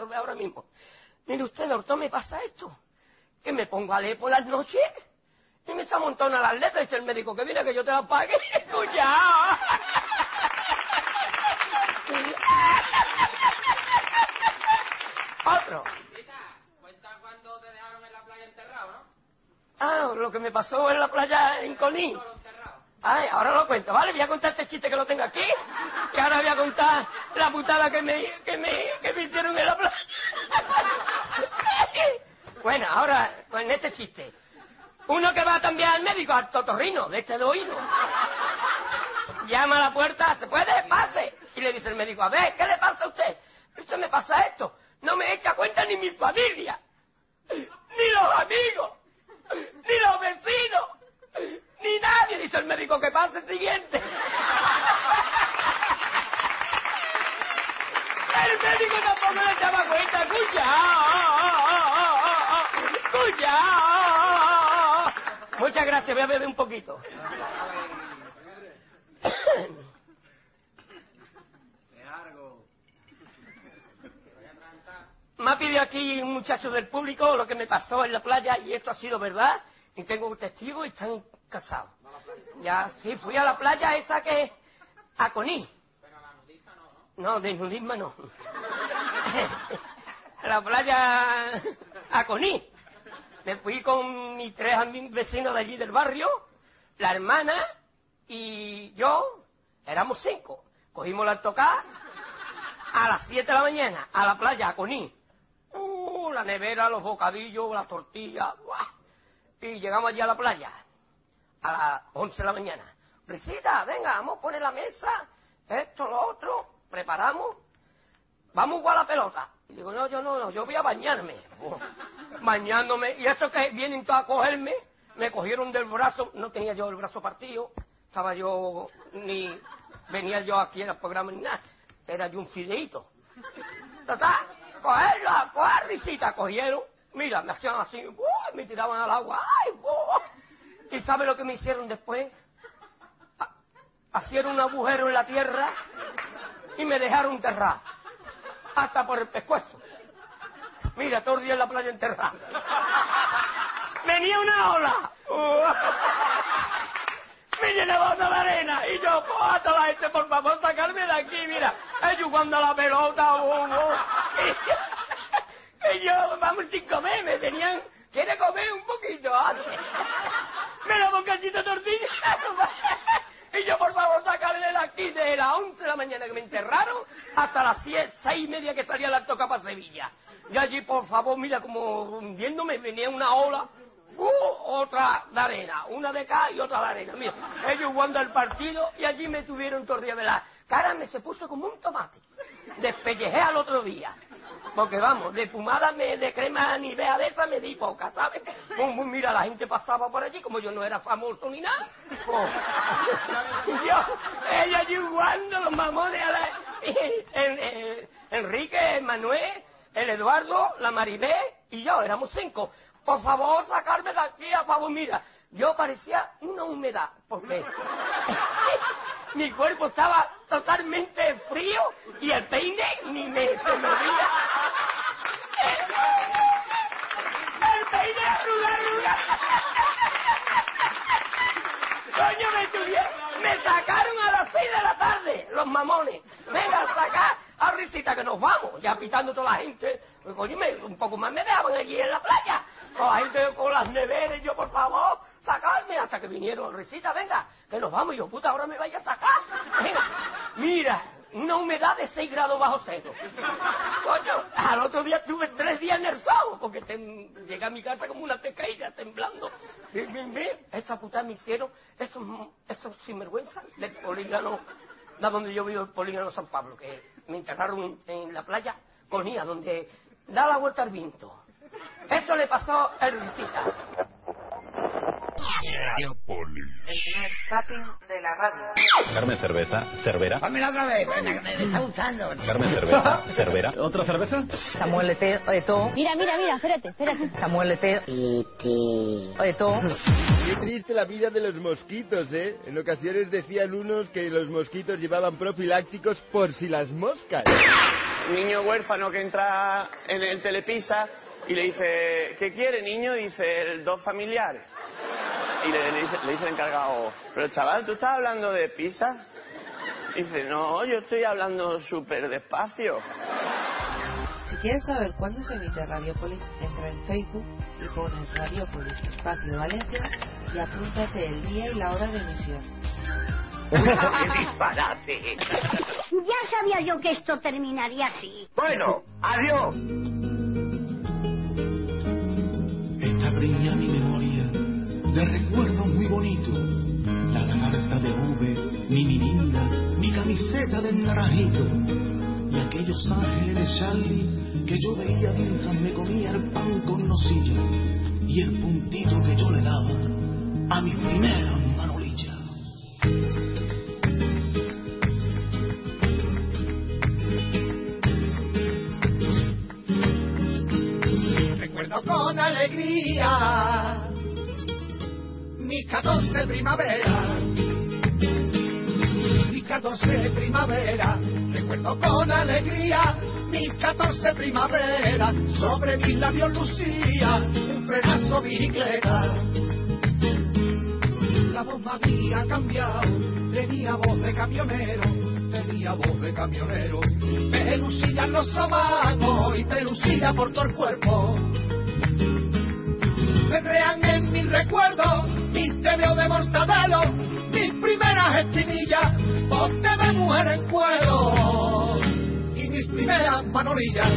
resolver ahora mismo. Mire usted, doctor, me pasa esto, que me pongo a leer por las noches y me se amontona las letras y dice el médico que viene que yo te las pague. ¡Cuidado! Otro. Ah, lo que me pasó en la playa en Coní. Ay, ahora lo cuento, ¿vale? Voy a contar este chiste que lo tengo aquí. Que ahora voy a contar la putada que me, que me, que me hicieron en la playa. bueno, ahora, con este chiste. Uno que va también al médico, al totorrino, de este de oído. Llama a la puerta, ¿se puede? Pase. Y le dice el médico, a ver, ¿qué le pasa a usted? Usted me pasa esto. No me echa cuenta ni mi familia, ni los amigos, ni los vecinos, ni nadie, dice el médico, que pase siguiente. El médico tampoco le echaba cuenta, ¡Cuya! ¡Cuya! Muchas gracias, voy a beber un poquito. Me ha pedido aquí un muchacho del público lo que me pasó en la playa y esto ha sido verdad. Y tengo un testigo y están casados. Ya, sí, fui a la playa esa que... A Coní. No, de nudismo no. a la playa a Coní. Me fui con mis tres vecinos de allí del barrio la hermana y yo éramos cinco. Cogimos la autocar a las 7 de la mañana a la playa a Coní. Uh, la nevera, los bocadillos, las tortillas. ¡buah! Y llegamos allí a la playa a las 11 de la mañana. Risita, venga, vamos a poner la mesa, esto, lo otro, preparamos, vamos a jugar a la pelota. Y digo, no, yo no, no, yo voy a bañarme. Bañándome, y estos que vienen todos a cogerme, me cogieron del brazo, no tenía yo el brazo partido, estaba yo, ni venía yo aquí al programa ni nada, era yo un fideíto. Total, cogerla, coger risita, cogieron, mira, me hacían así, ¡buah! me tiraban al agua, ¡ay! ¡buah! ¿Y sabe lo que me hicieron después? Ha- Hicieron un agujero en la tierra y me dejaron enterrar, hasta por el pescuezo. Mira, todo el día en la playa enterrado. Venía una ola. Me llenaba de arena y yo, hasta la gente, por favor, sacarme de aquí, mira. Ellos jugando a la pelota, oh, oh. Y, y yo, vamos sin comer, me tenían, ¿quiere comer un poquito antes? Me daba un cachito tortilla. Y yo, por favor, sacarme de aquí de las 11 de la mañana que me enterraron hasta las 6, seis y media que salía la toca para Sevilla. Y allí, por favor, mira, como hundiéndome, venía una ola, uh, otra de arena, una de acá y otra de arena. Mira, ellos jugando el partido y allí me tuvieron todo el la cara, me se puso como un tomate. Despellejé al otro día. Porque vamos, de fumada, me, de crema ni vea de esa me di poca, ¿sabes? Mira, la gente pasaba por allí, como yo no era famoso ni nada. pues, yo, ella jugando los mamones a la, en- Enrique, Manuel, el Eduardo, la Maribé y yo, éramos cinco. Por favor, sacarme de aquí, a favor, mira. Yo parecía una humedad, porque mi cuerpo estaba totalmente frío y el peine ni me se movía. El peine arruga, arruga. Coño, me tuvieron, me sacaron a las seis de la tarde, los mamones. Venga, sacar a risita que nos vamos, ya pitando toda la gente. Pues, coño, un poco más me dejaban allí en la playa. Con la gente con las neveras, y yo, por favor, sacarme hasta que vinieron. Risita, venga, que nos vamos. Y yo, puta, ahora me vaya a sacar. Mira, una humedad de 6 grados bajo cero. Coño, al otro día estuve tres días en el sol, porque llegué a mi casa como una pescaída temblando. Ve, esa puta me hicieron esos, esos sinvergüenzas del polígono, de donde yo vivo, el polígono San Pablo, que me enterraron en, la playa con Ía, donde da la vuelta al viento. Eso le pasó a Luisita. El primer zapping de la radio. Carmen Cerveza, Cervera. Pónmela otra vez, me está gustando. Carmen Cerveza, Cervera. ¿Otra cerveza? Samuel Eto'o. Mira, mira, mira, espérate, espérate. Samuel Eto'o. Eto'o. Qué triste la vida de los mosquitos, ¿eh? En ocasiones decían unos que los mosquitos llevaban profilácticos por si las moscas. niño huérfano que entra en el telepisa y le dice, ¿qué quiere niño? Dice, "El dos familiares. Y le, le dice, le dice el encargado, pero chaval, ¿tú estás hablando de pizza? Dice, no, yo estoy hablando súper despacio. Si quieres saber cuándo se emite Radiopolis, entra en Facebook y pones Radiopolis Espacio Valencia y apúntate el día y la hora de emisión. ¡Qué disparate! Ya sabía yo que esto terminaría así. Bueno, adiós. Brilla mi memoria de recuerdos muy bonitos. La lagarta de V, mi mirinda, mi camiseta de naranjito. Y aquellos ángeles de Charlie que yo veía mientras me comía el pan con nocilla. Y el puntito que yo le daba a mis primeras manolillas. Con alegría mis 14 primavera, mis 14 primavera. Recuerdo con alegría mis 14 primavera, sobre mis labios lucía un frenazo bicicleta. La voz me había cambiado, tenía voz de camionero, tenía voz de camionero. Pelusilla en los sobacos y pelusilla por todo el cuerpo. Se crean en mis recuerdos mis te veo de mortadelo, mis primeras espinillas, ponte de mujer en cuero y mis primeras manolillas.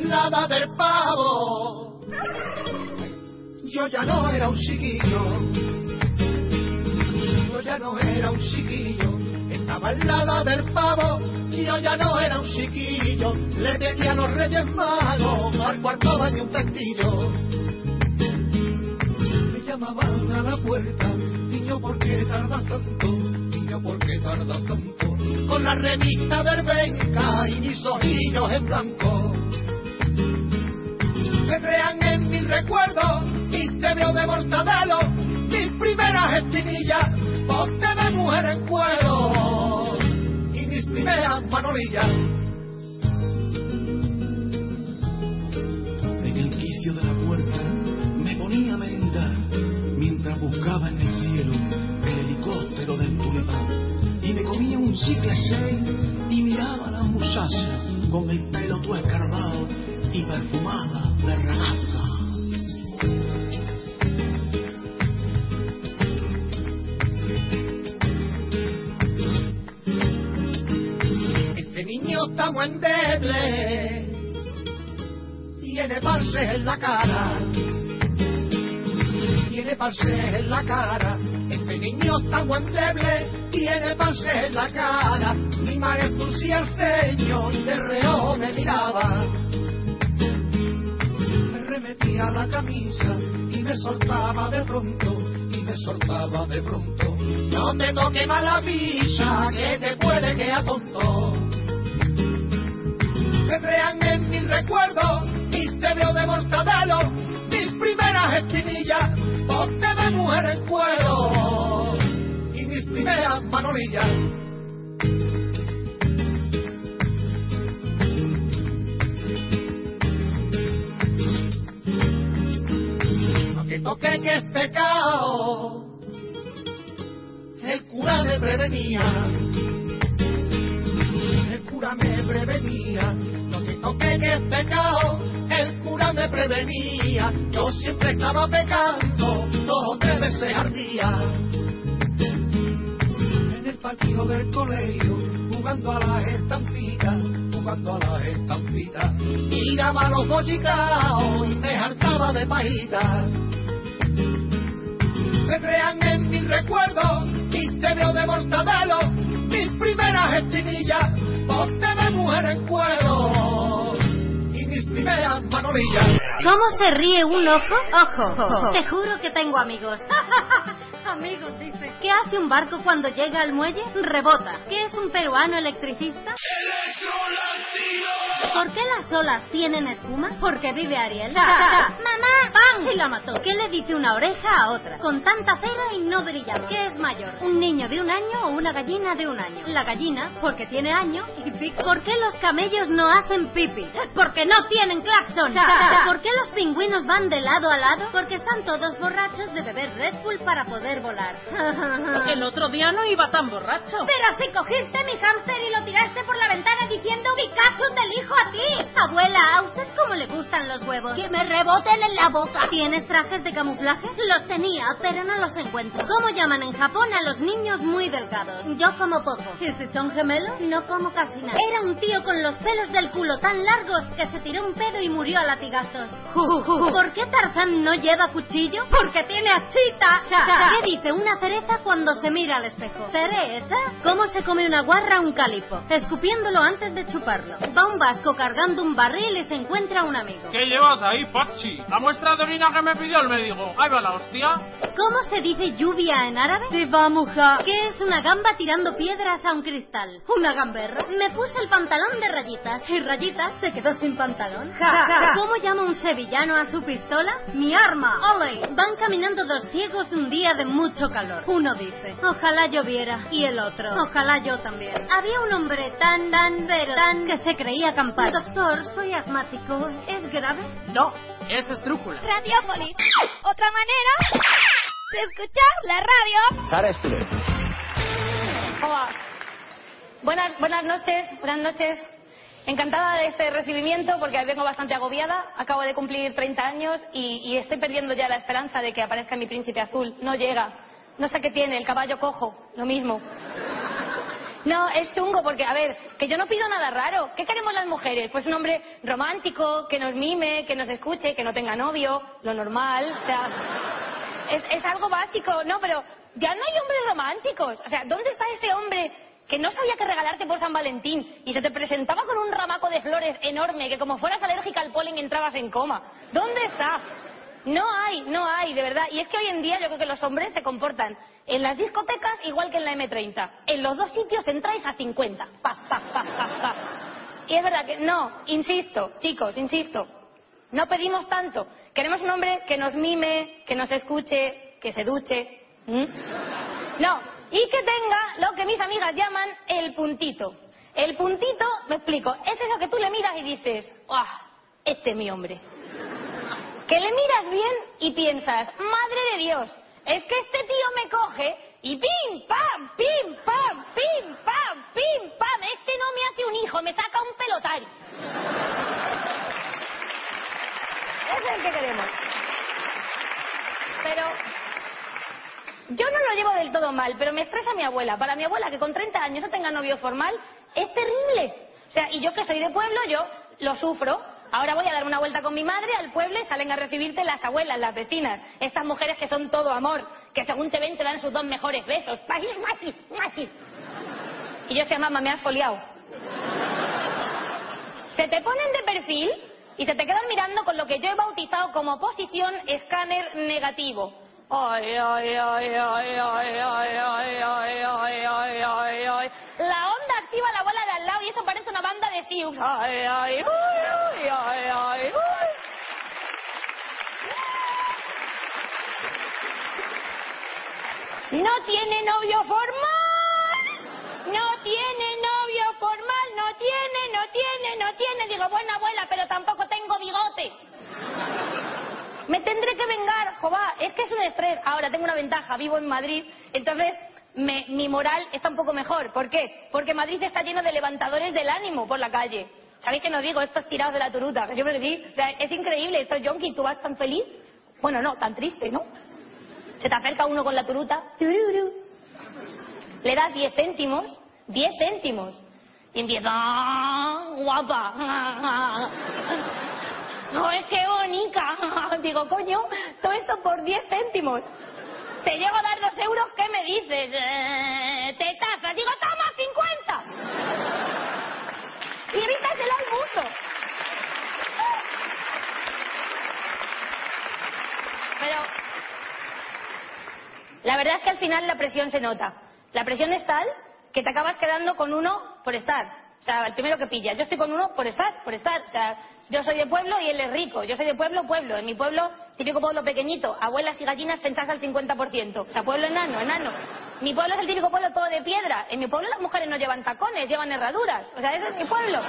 La edad del pavo, yo ya no era un chiquillo, yo ya no era un chiquillo, la edad del pavo, yo ya no era un chiquillo, le pedía a los reyes magos al cuarto baño un pestillo. Me llamaban a la puerta, niño, ¿por qué tardas tanto? Niño, ¿por qué tardas tanto? Con la revista del Benca y mis ojillos en blanco. Se crean en mis recuerdos y te veo de mortadelo, mis primeras espinillas, ponte de mujer en cuero manolillas. En el quicio de la puerta me ponía a merendar mientras buscaba en el cielo el helicóptero del tulipán y me comía un chicle seis y miraba a la muchacha con el pelo todo escarbado y perfumada de ragaza. Muy endeble, tiene parches en la cara, tiene parches en la cara. Este niño está muy endeble, tiene parches en la cara. Mi madre fruncía el ceño y de reo me miraba. Me remetía la camisa y me soltaba de pronto, y me soltaba de pronto. No te toques más la pisa, que te puede quedar tonto. Crean en mis recuerdos y te veo de mortadelo, mis primeras espinillas, ponte de mujer en cuero y mis primeras manolillas. No te toques que es pecado, el cura me prevenía el cura me prevenía, toques que es pecado, el cura me prevenía, yo siempre estaba pecando, dos o tres veces al día. En el patio del colegio, jugando a las estampitas, jugando a las estampitas, miraba a los bochicaos y me hartaba de pajitas. Se crean en mis recuerdos y te veo de mortadelo, mis primeras espinillas, ponte de mujer en cuero y mis primeras manolillas. ¿Cómo se ríe un ojo? Ojo. Te juro que tengo amigos. amigos, dice. ¿Qué hace un barco cuando llega al muelle? Rebota. ¿Qué es un peruano electricista? ¿Por qué las olas tienen espuma? Porque vive Ariel. ¡Mamá! ¡Pam! Y la mató. ¿Qué le dice una oreja a otra? Con tanta cera y no brilla. ¿Qué es mayor? ¿Un niño de un año o una gallina de un año? La gallina, porque tiene año y pico. ¿Por qué los camellos no hacen pipi? Porque no tienen claxon. ¿Por qué los pingüinos van de lado a lado? Porque están todos borrachos de beber Red Bull para poder volar. El otro día no iba tan borracho. Pero si cogiste mi hámster y lo tiraste por la ventana diciendo Pikachu te elijo a ti. Abuela, ¿a usted cómo le gustan los huevos? Que me reboten en la boca. ¿Tienes trajes de camuflaje? Los tenía, pero no los encuentro. ¿Cómo llaman en Japón a los niños muy delgados? Yo como poco. ¿Y si son gemelos? No como casi nada. Era un tío con los pelos del culo tan largos que se tiró un pedo y murió a latigazos. ¿Por qué Tarzán no lleva cuchillo? Porque tiene achita. ¿Qué dice una cereza cuando se mira al espejo? ¿Cereza? ¿Cómo se come una guarra un calipo? Escupiéndolo antes de chuparlo. Va un vasco cargando un barril y se encuentra un amigo. ¿Qué llevas ahí, Pachi? La muestra de orina que me pidió el médico. Ahí va la hostia. ¿Cómo se dice lluvia en árabe? Divamuja. ¿Qué es una gamba tirando piedras a un cristal? ¿Una gamberra? Me puse el pantalón de rayitas y rayitas se quedó sin pantalón. Ja, ja. ¿Cómo llama un sevillano a su pistola? Mi arma. Ole. Van caminando dos ciegos un día de mucho calor. Uno dice, ojalá lloviera. Y el otro, ojalá yo también. Había un hombre tan, tan, pero tan que se creía acampar. Doctor, soy asmático. ¿Es grave? No, es estrújula. Radiópolis. Otra manera de escuchar la radio. Sara Escudero. Hola. Buenas, buenas noches, buenas noches. Encantada de este recibimiento porque vengo bastante agobiada. Acabo de cumplir 30 años y, estoy perdiendo ya la esperanza de que aparezca mi príncipe azul. No llega. No sé qué tiene, el caballo cojo, lo mismo. No, es chungo porque, a ver, que yo no pido nada raro. ¿Qué queremos las mujeres? Pues un hombre romántico, que nos mime, que nos escuche, que no tenga novio, lo normal. O sea, es, es algo básico, ¿no? Pero ya no hay hombres románticos. O sea, ¿dónde está ese hombre que no sabía qué regalarte por San Valentín y se te presentaba con un ramaco de flores enorme que como fueras alérgica al polen entrabas en coma? ¿Dónde está? No hay, no hay, de verdad. Y es que hoy en día yo creo que los hombres se comportan en las discotecas igual que en la M30. En los dos sitios entráis a 50. Pa, pa, pa. Y es verdad que no, insisto, chicos, insisto. No pedimos tanto. Queremos un hombre que nos mime, que nos escuche, que se duche. ¿Mm? No, y que tenga lo que mis amigas llaman el puntito. El puntito, me explico, es eso que tú le miras y dices, ¡ah! Este es mi hombre. Que le miras bien y piensas, madre de Dios, es que este tío me coge y pim, pam, pim, pam, pim, pam, pim, pam. Este no me hace un hijo, me saca un pelotario. Ese es el que queremos. Pero yo no lo llevo del todo mal, pero me estresa mi abuela. Para mi abuela, que con 30 años no tenga novio formal, es terrible. O sea, y yo que soy de pueblo, yo lo sufro. Ahora voy a dar una vuelta con mi madre al pueblo y salen a recibirte las abuelas, las vecinas. Estas mujeres que son todo amor, que según te ven te dan sus dos mejores besos. Y yo decía, mamá, me has foliado. Se te ponen de perfil y se te quedan mirando con lo que yo he bautizado como posición escáner negativo. Ay, ay, ay, ay, ay, ay, ay, ay, ay, ay, ay, ay. La onda activa la bola de al lado y eso parece una banda de Sioux. Ay, ay, uy, ay, ay, uy. No tiene novio formal. No tiene novio formal. No tiene, no tiene, no tiene. Digo, buena abuela, pero tampoco tengo bigote. Me tendré que vengar, jova, es que es un estrés. Ahora tengo una ventaja, vivo en Madrid, entonces me- mi moral está un poco mejor. ¿Por qué? Porque Madrid está lleno de levantadores del ánimo por la calle. ¿Sabéis que no digo estos tirados de la turuta? Que siempre. O sea, es increíble, estos yonkis, tú vas tan feliz. Bueno, no, tan triste, ¿no? Se te acerca uno con la turuta. tururu. Le das 10 céntimos, 10 céntimos. Y empieza, "Ah, guapa. No, es que bonita. Digo, coño, todo esto por 10 céntimos. Te llego a dar dos euros, ¿qué me dices? Eh, te tasas. Digo, toma 50. Y grítaselo al mundo. Pero la verdad es que al final la presión se nota. La presión es tal que te acabas quedando con uno por estar. O sea, el primero que pillas. Yo estoy con uno por estar, por estar. O sea, yo soy de pueblo y él es rico. Yo soy de pueblo, pueblo. En mi pueblo, típico pueblo pequeñito, abuelas y gallinas pensadas al 50%. O sea, pueblo enano, enano. Mi pueblo es el típico pueblo todo de piedra. En mi pueblo las mujeres no llevan tacones, llevan herraduras. O sea, ese es mi pueblo.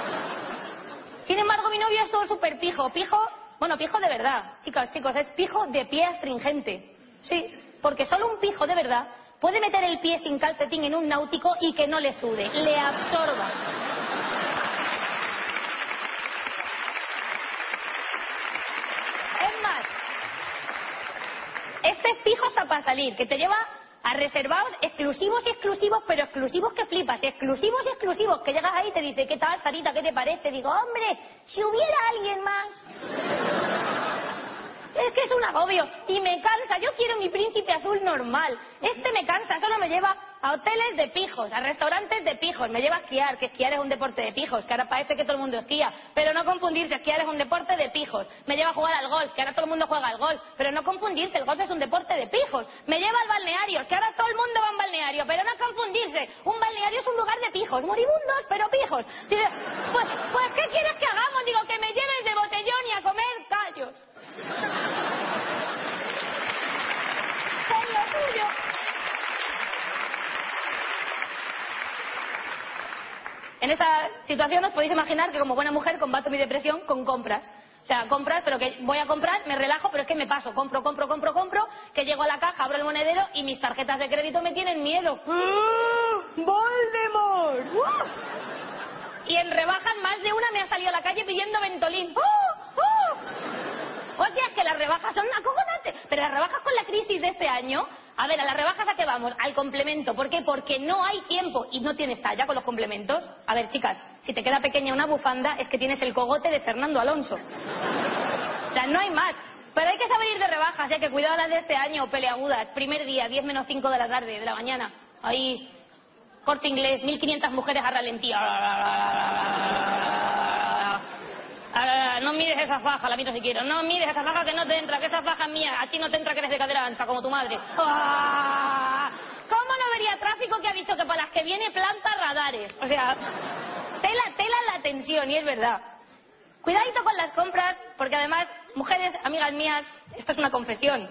Sin embargo, mi novio es todo súper pijo. Pijo, bueno, pijo de verdad. Chicos, chicos, es pijo de pie astringente. Sí, porque solo un pijo de verdad puede meter el pie sin calcetín en un náutico y que no le sude, le absorba. Es más, este pijo está para salir, que te lleva a reservados exclusivos y exclusivos, pero exclusivos que flipas, exclusivos y exclusivos, que llegas ahí y te dice, ¿qué tal, Sarita? ¿Qué te parece? Digo, hombre, si hubiera alguien más. Es que es un agobio y me cansa. Yo quiero mi príncipe azul normal. Este me cansa, solo me lleva a hoteles de pijos, a restaurantes de pijos. Me lleva a esquiar, que esquiar es un deporte de pijos, que ahora parece que todo el mundo esquía. Pero no confundirse, esquiar es un deporte de pijos. Me lleva a jugar al golf, que ahora todo el mundo juega al golf. Pero no confundirse, el golf es un deporte de pijos. Me lleva al balneario, que ahora todo el mundo va a un balneario. Pero no confundirse, un balneario es un lugar de pijos, moribundos, pero pijos. Pues, pues, ¿qué quieres que hagamos? Digo, que me lleves de botellón y a comer callos. Con lo tuyo. En esa situación os podéis imaginar que como buena mujer combato mi depresión con compras. O sea, compras, pero que voy a comprar, me relajo, pero es que me paso, compro, compro, compro, compro, que llego a la caja, abro el monedero y mis tarjetas de crédito me tienen miedo. ¡Ah! ¡Voldemort! ¡Uh! Y en rebajas más de una me ha salido a la calle pidiendo Ventolín. ¡Oh! ¡Oh! O sea, es que las rebajas son acojonantes. Pero las rebajas con la crisis de este año, a ver, a las rebajas a qué vamos? Al complemento. ¿Por qué? Porque no hay tiempo y no tienes talla con los complementos. A ver, chicas, si te queda pequeña una bufanda es que tienes el cogote de Fernando Alonso. O sea, no hay más. Pero hay que saber ir de rebajas, ya que cuidado las de este año, peleagudas. Primer día, 10 menos 5 de la tarde, de la mañana. Ahí, corte inglés, 1500 mujeres a ralentí. No mires esa faja, la miro si quiero. No mires esa faja que no te entra, que esa faja es mía. A ti no te entra que eres de cadera ancha, como tu madre. Ah, ¿Cómo no vería tráfico que ha dicho que para las que viene planta radares? O sea, tela, tela la atención, y es verdad. Cuidadito con las compras, porque además, mujeres, amigas mías, esto es una confesión.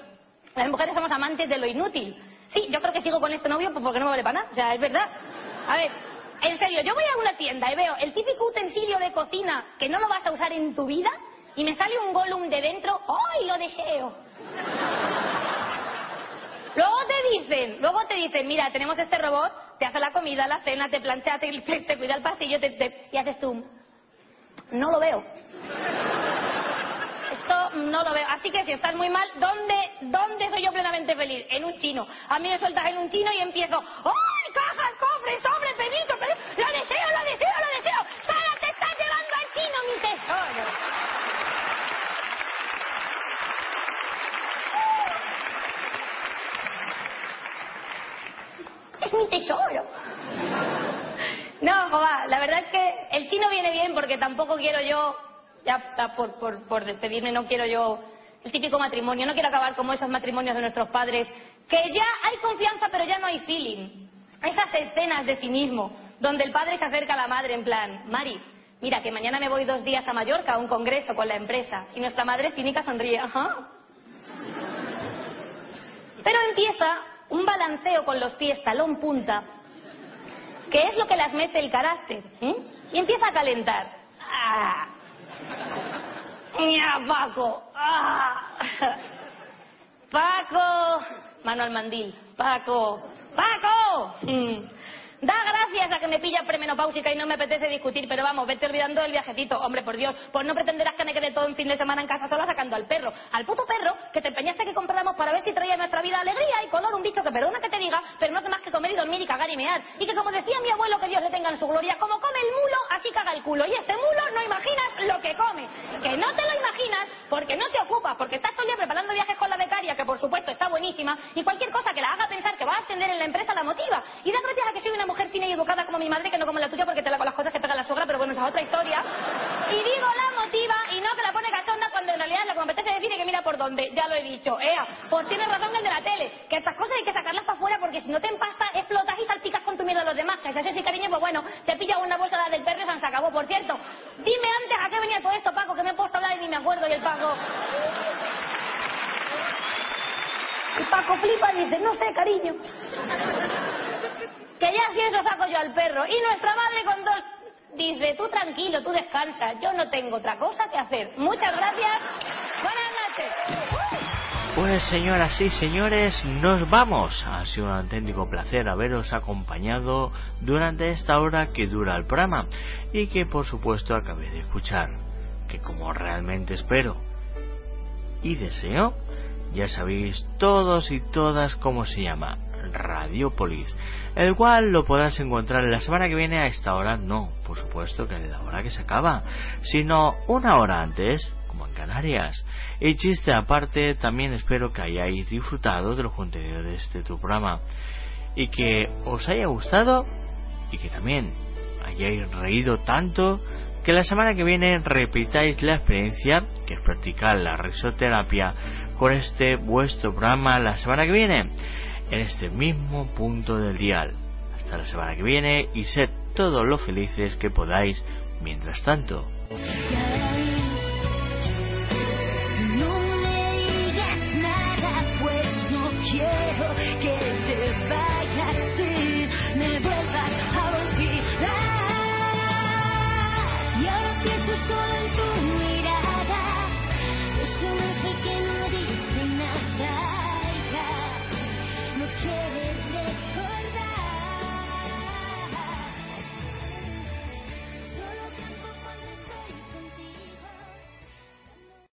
Las mujeres somos amantes de lo inútil. Sí, yo creo que sigo con este novio pues porque no me vale para nada. O sea, es verdad. A ver, en serio, yo voy a una tienda y veo el típico utensilio de cocina que no lo vas a usar en tu vida y me sale un Gollum de dentro. ¡Ay, lo deseo! Luego te dicen, luego te dicen, mira, tenemos este robot, te hace la comida, la cena, te plancha, te, cuida el pastillo, te, te- y haces tú. No lo veo. Esto no lo veo. Así que si estás muy mal, ¿dónde, ¿dónde soy yo plenamente feliz? En un chino. A mí me sueltas en un chino y empiezo. ¡Ay, cajas, cofres, sobre, peditos! ¡Lo deseo, lo deseo, lo deseo! ¡Sara, te estás llevando al chino, mi tesoro! ¡Es mi tesoro! No, joda, la verdad es que el chino viene bien porque tampoco quiero yo, ya por, por, por despedirme, no quiero yo el típico matrimonio, no quiero acabar como esos matrimonios de nuestros padres, que ya hay confianza pero ya no hay feeling. Esas escenas de cinismo, donde el padre se acerca a la madre en plan, Mari, mira que mañana me voy dos días a Mallorca a un congreso con la empresa, y nuestra madre cínica sonríe, ajá. Pero empieza un balanceo con los pies talón punta, que es lo que las mece el carácter, ¿eh? y empieza a calentar. ¡Ah! ¡Ya, Paco! ¡Ah! ¡Paco! Mano al mandil. ¡Paco! ¡Paco! Mm. Da gracias a que me pilla premenopáusica y no me apetece discutir, pero vamos, vete olvidando el viajetito. Hombre, por Dios, pues no pretenderás que me quede todo un fin de semana en casa sola sacando al perro. Al puto perro que te empeñaste que compráramos para ver si traía a nuestra vida alegría y color, un bicho que perdona que te diga, pero no hace más que comer y dormir y cagar y mear. Y que como decía mi abuelo, que Dios le tenga en su gloria, como come el mulo, así caga el culo. Y este mulo no imaginas lo que come. Que no te lo imaginas porque no te ocupas, porque estás todo el día preparando viajes con la becaria, que por supuesto está buenísima, y cualquier cosa que la haga pensar que va a ascender en la empresa la motiva. Y da gracias a que soy una mujer fina y educada como mi madre, que no como la tuya porque te la con las cosas que pega la suegra, pero bueno, esa es otra historia. Y digo la motiva y no que la pone cachonda cuando en realidad lo que me decir que mira por dónde, ya lo he dicho. Ea, pues tienes razón el de la tele, que estas cosas hay que sacarlas para afuera porque si no te empastas, explotas y salpicas con tu miedo a los demás. Que si haces así, cariño, pues bueno, te pilla una bolsa de del perro y se acabó. Por cierto, dime antes a qué venía todo esto, Paco, que me he puesto a hablar y ni me acuerdo y el Paco... El Paco flipa y dice, no sé, cariño. Que ya si eso saco yo al perro. Y nuestra madre con dos dice, tú tranquilo, tú descansa, yo no tengo otra cosa que hacer. Muchas gracias. Buenas noches. Pues señoras y señores, nos vamos. Ha sido un auténtico placer haberos acompañado durante esta hora que dura el programa y que por supuesto acabé de escuchar. Que como realmente espero y deseo, ya sabéis todos y todas cómo se llama. Radiopolis, el cual lo podrás encontrar la semana que viene a esta hora, no, por supuesto que en la hora que se acaba, sino una hora antes, como en Canarias. Y chiste aparte, también espero que hayáis disfrutado de los contenidos de este tu programa y que os haya gustado y que también hayáis reído tanto que la semana que viene repitáis la experiencia, que es practicar la risoterapia con este vuestro programa la semana que viene, en este mismo punto del dial. Hasta la semana que viene y sed todos lo felices que podáis mientras tanto.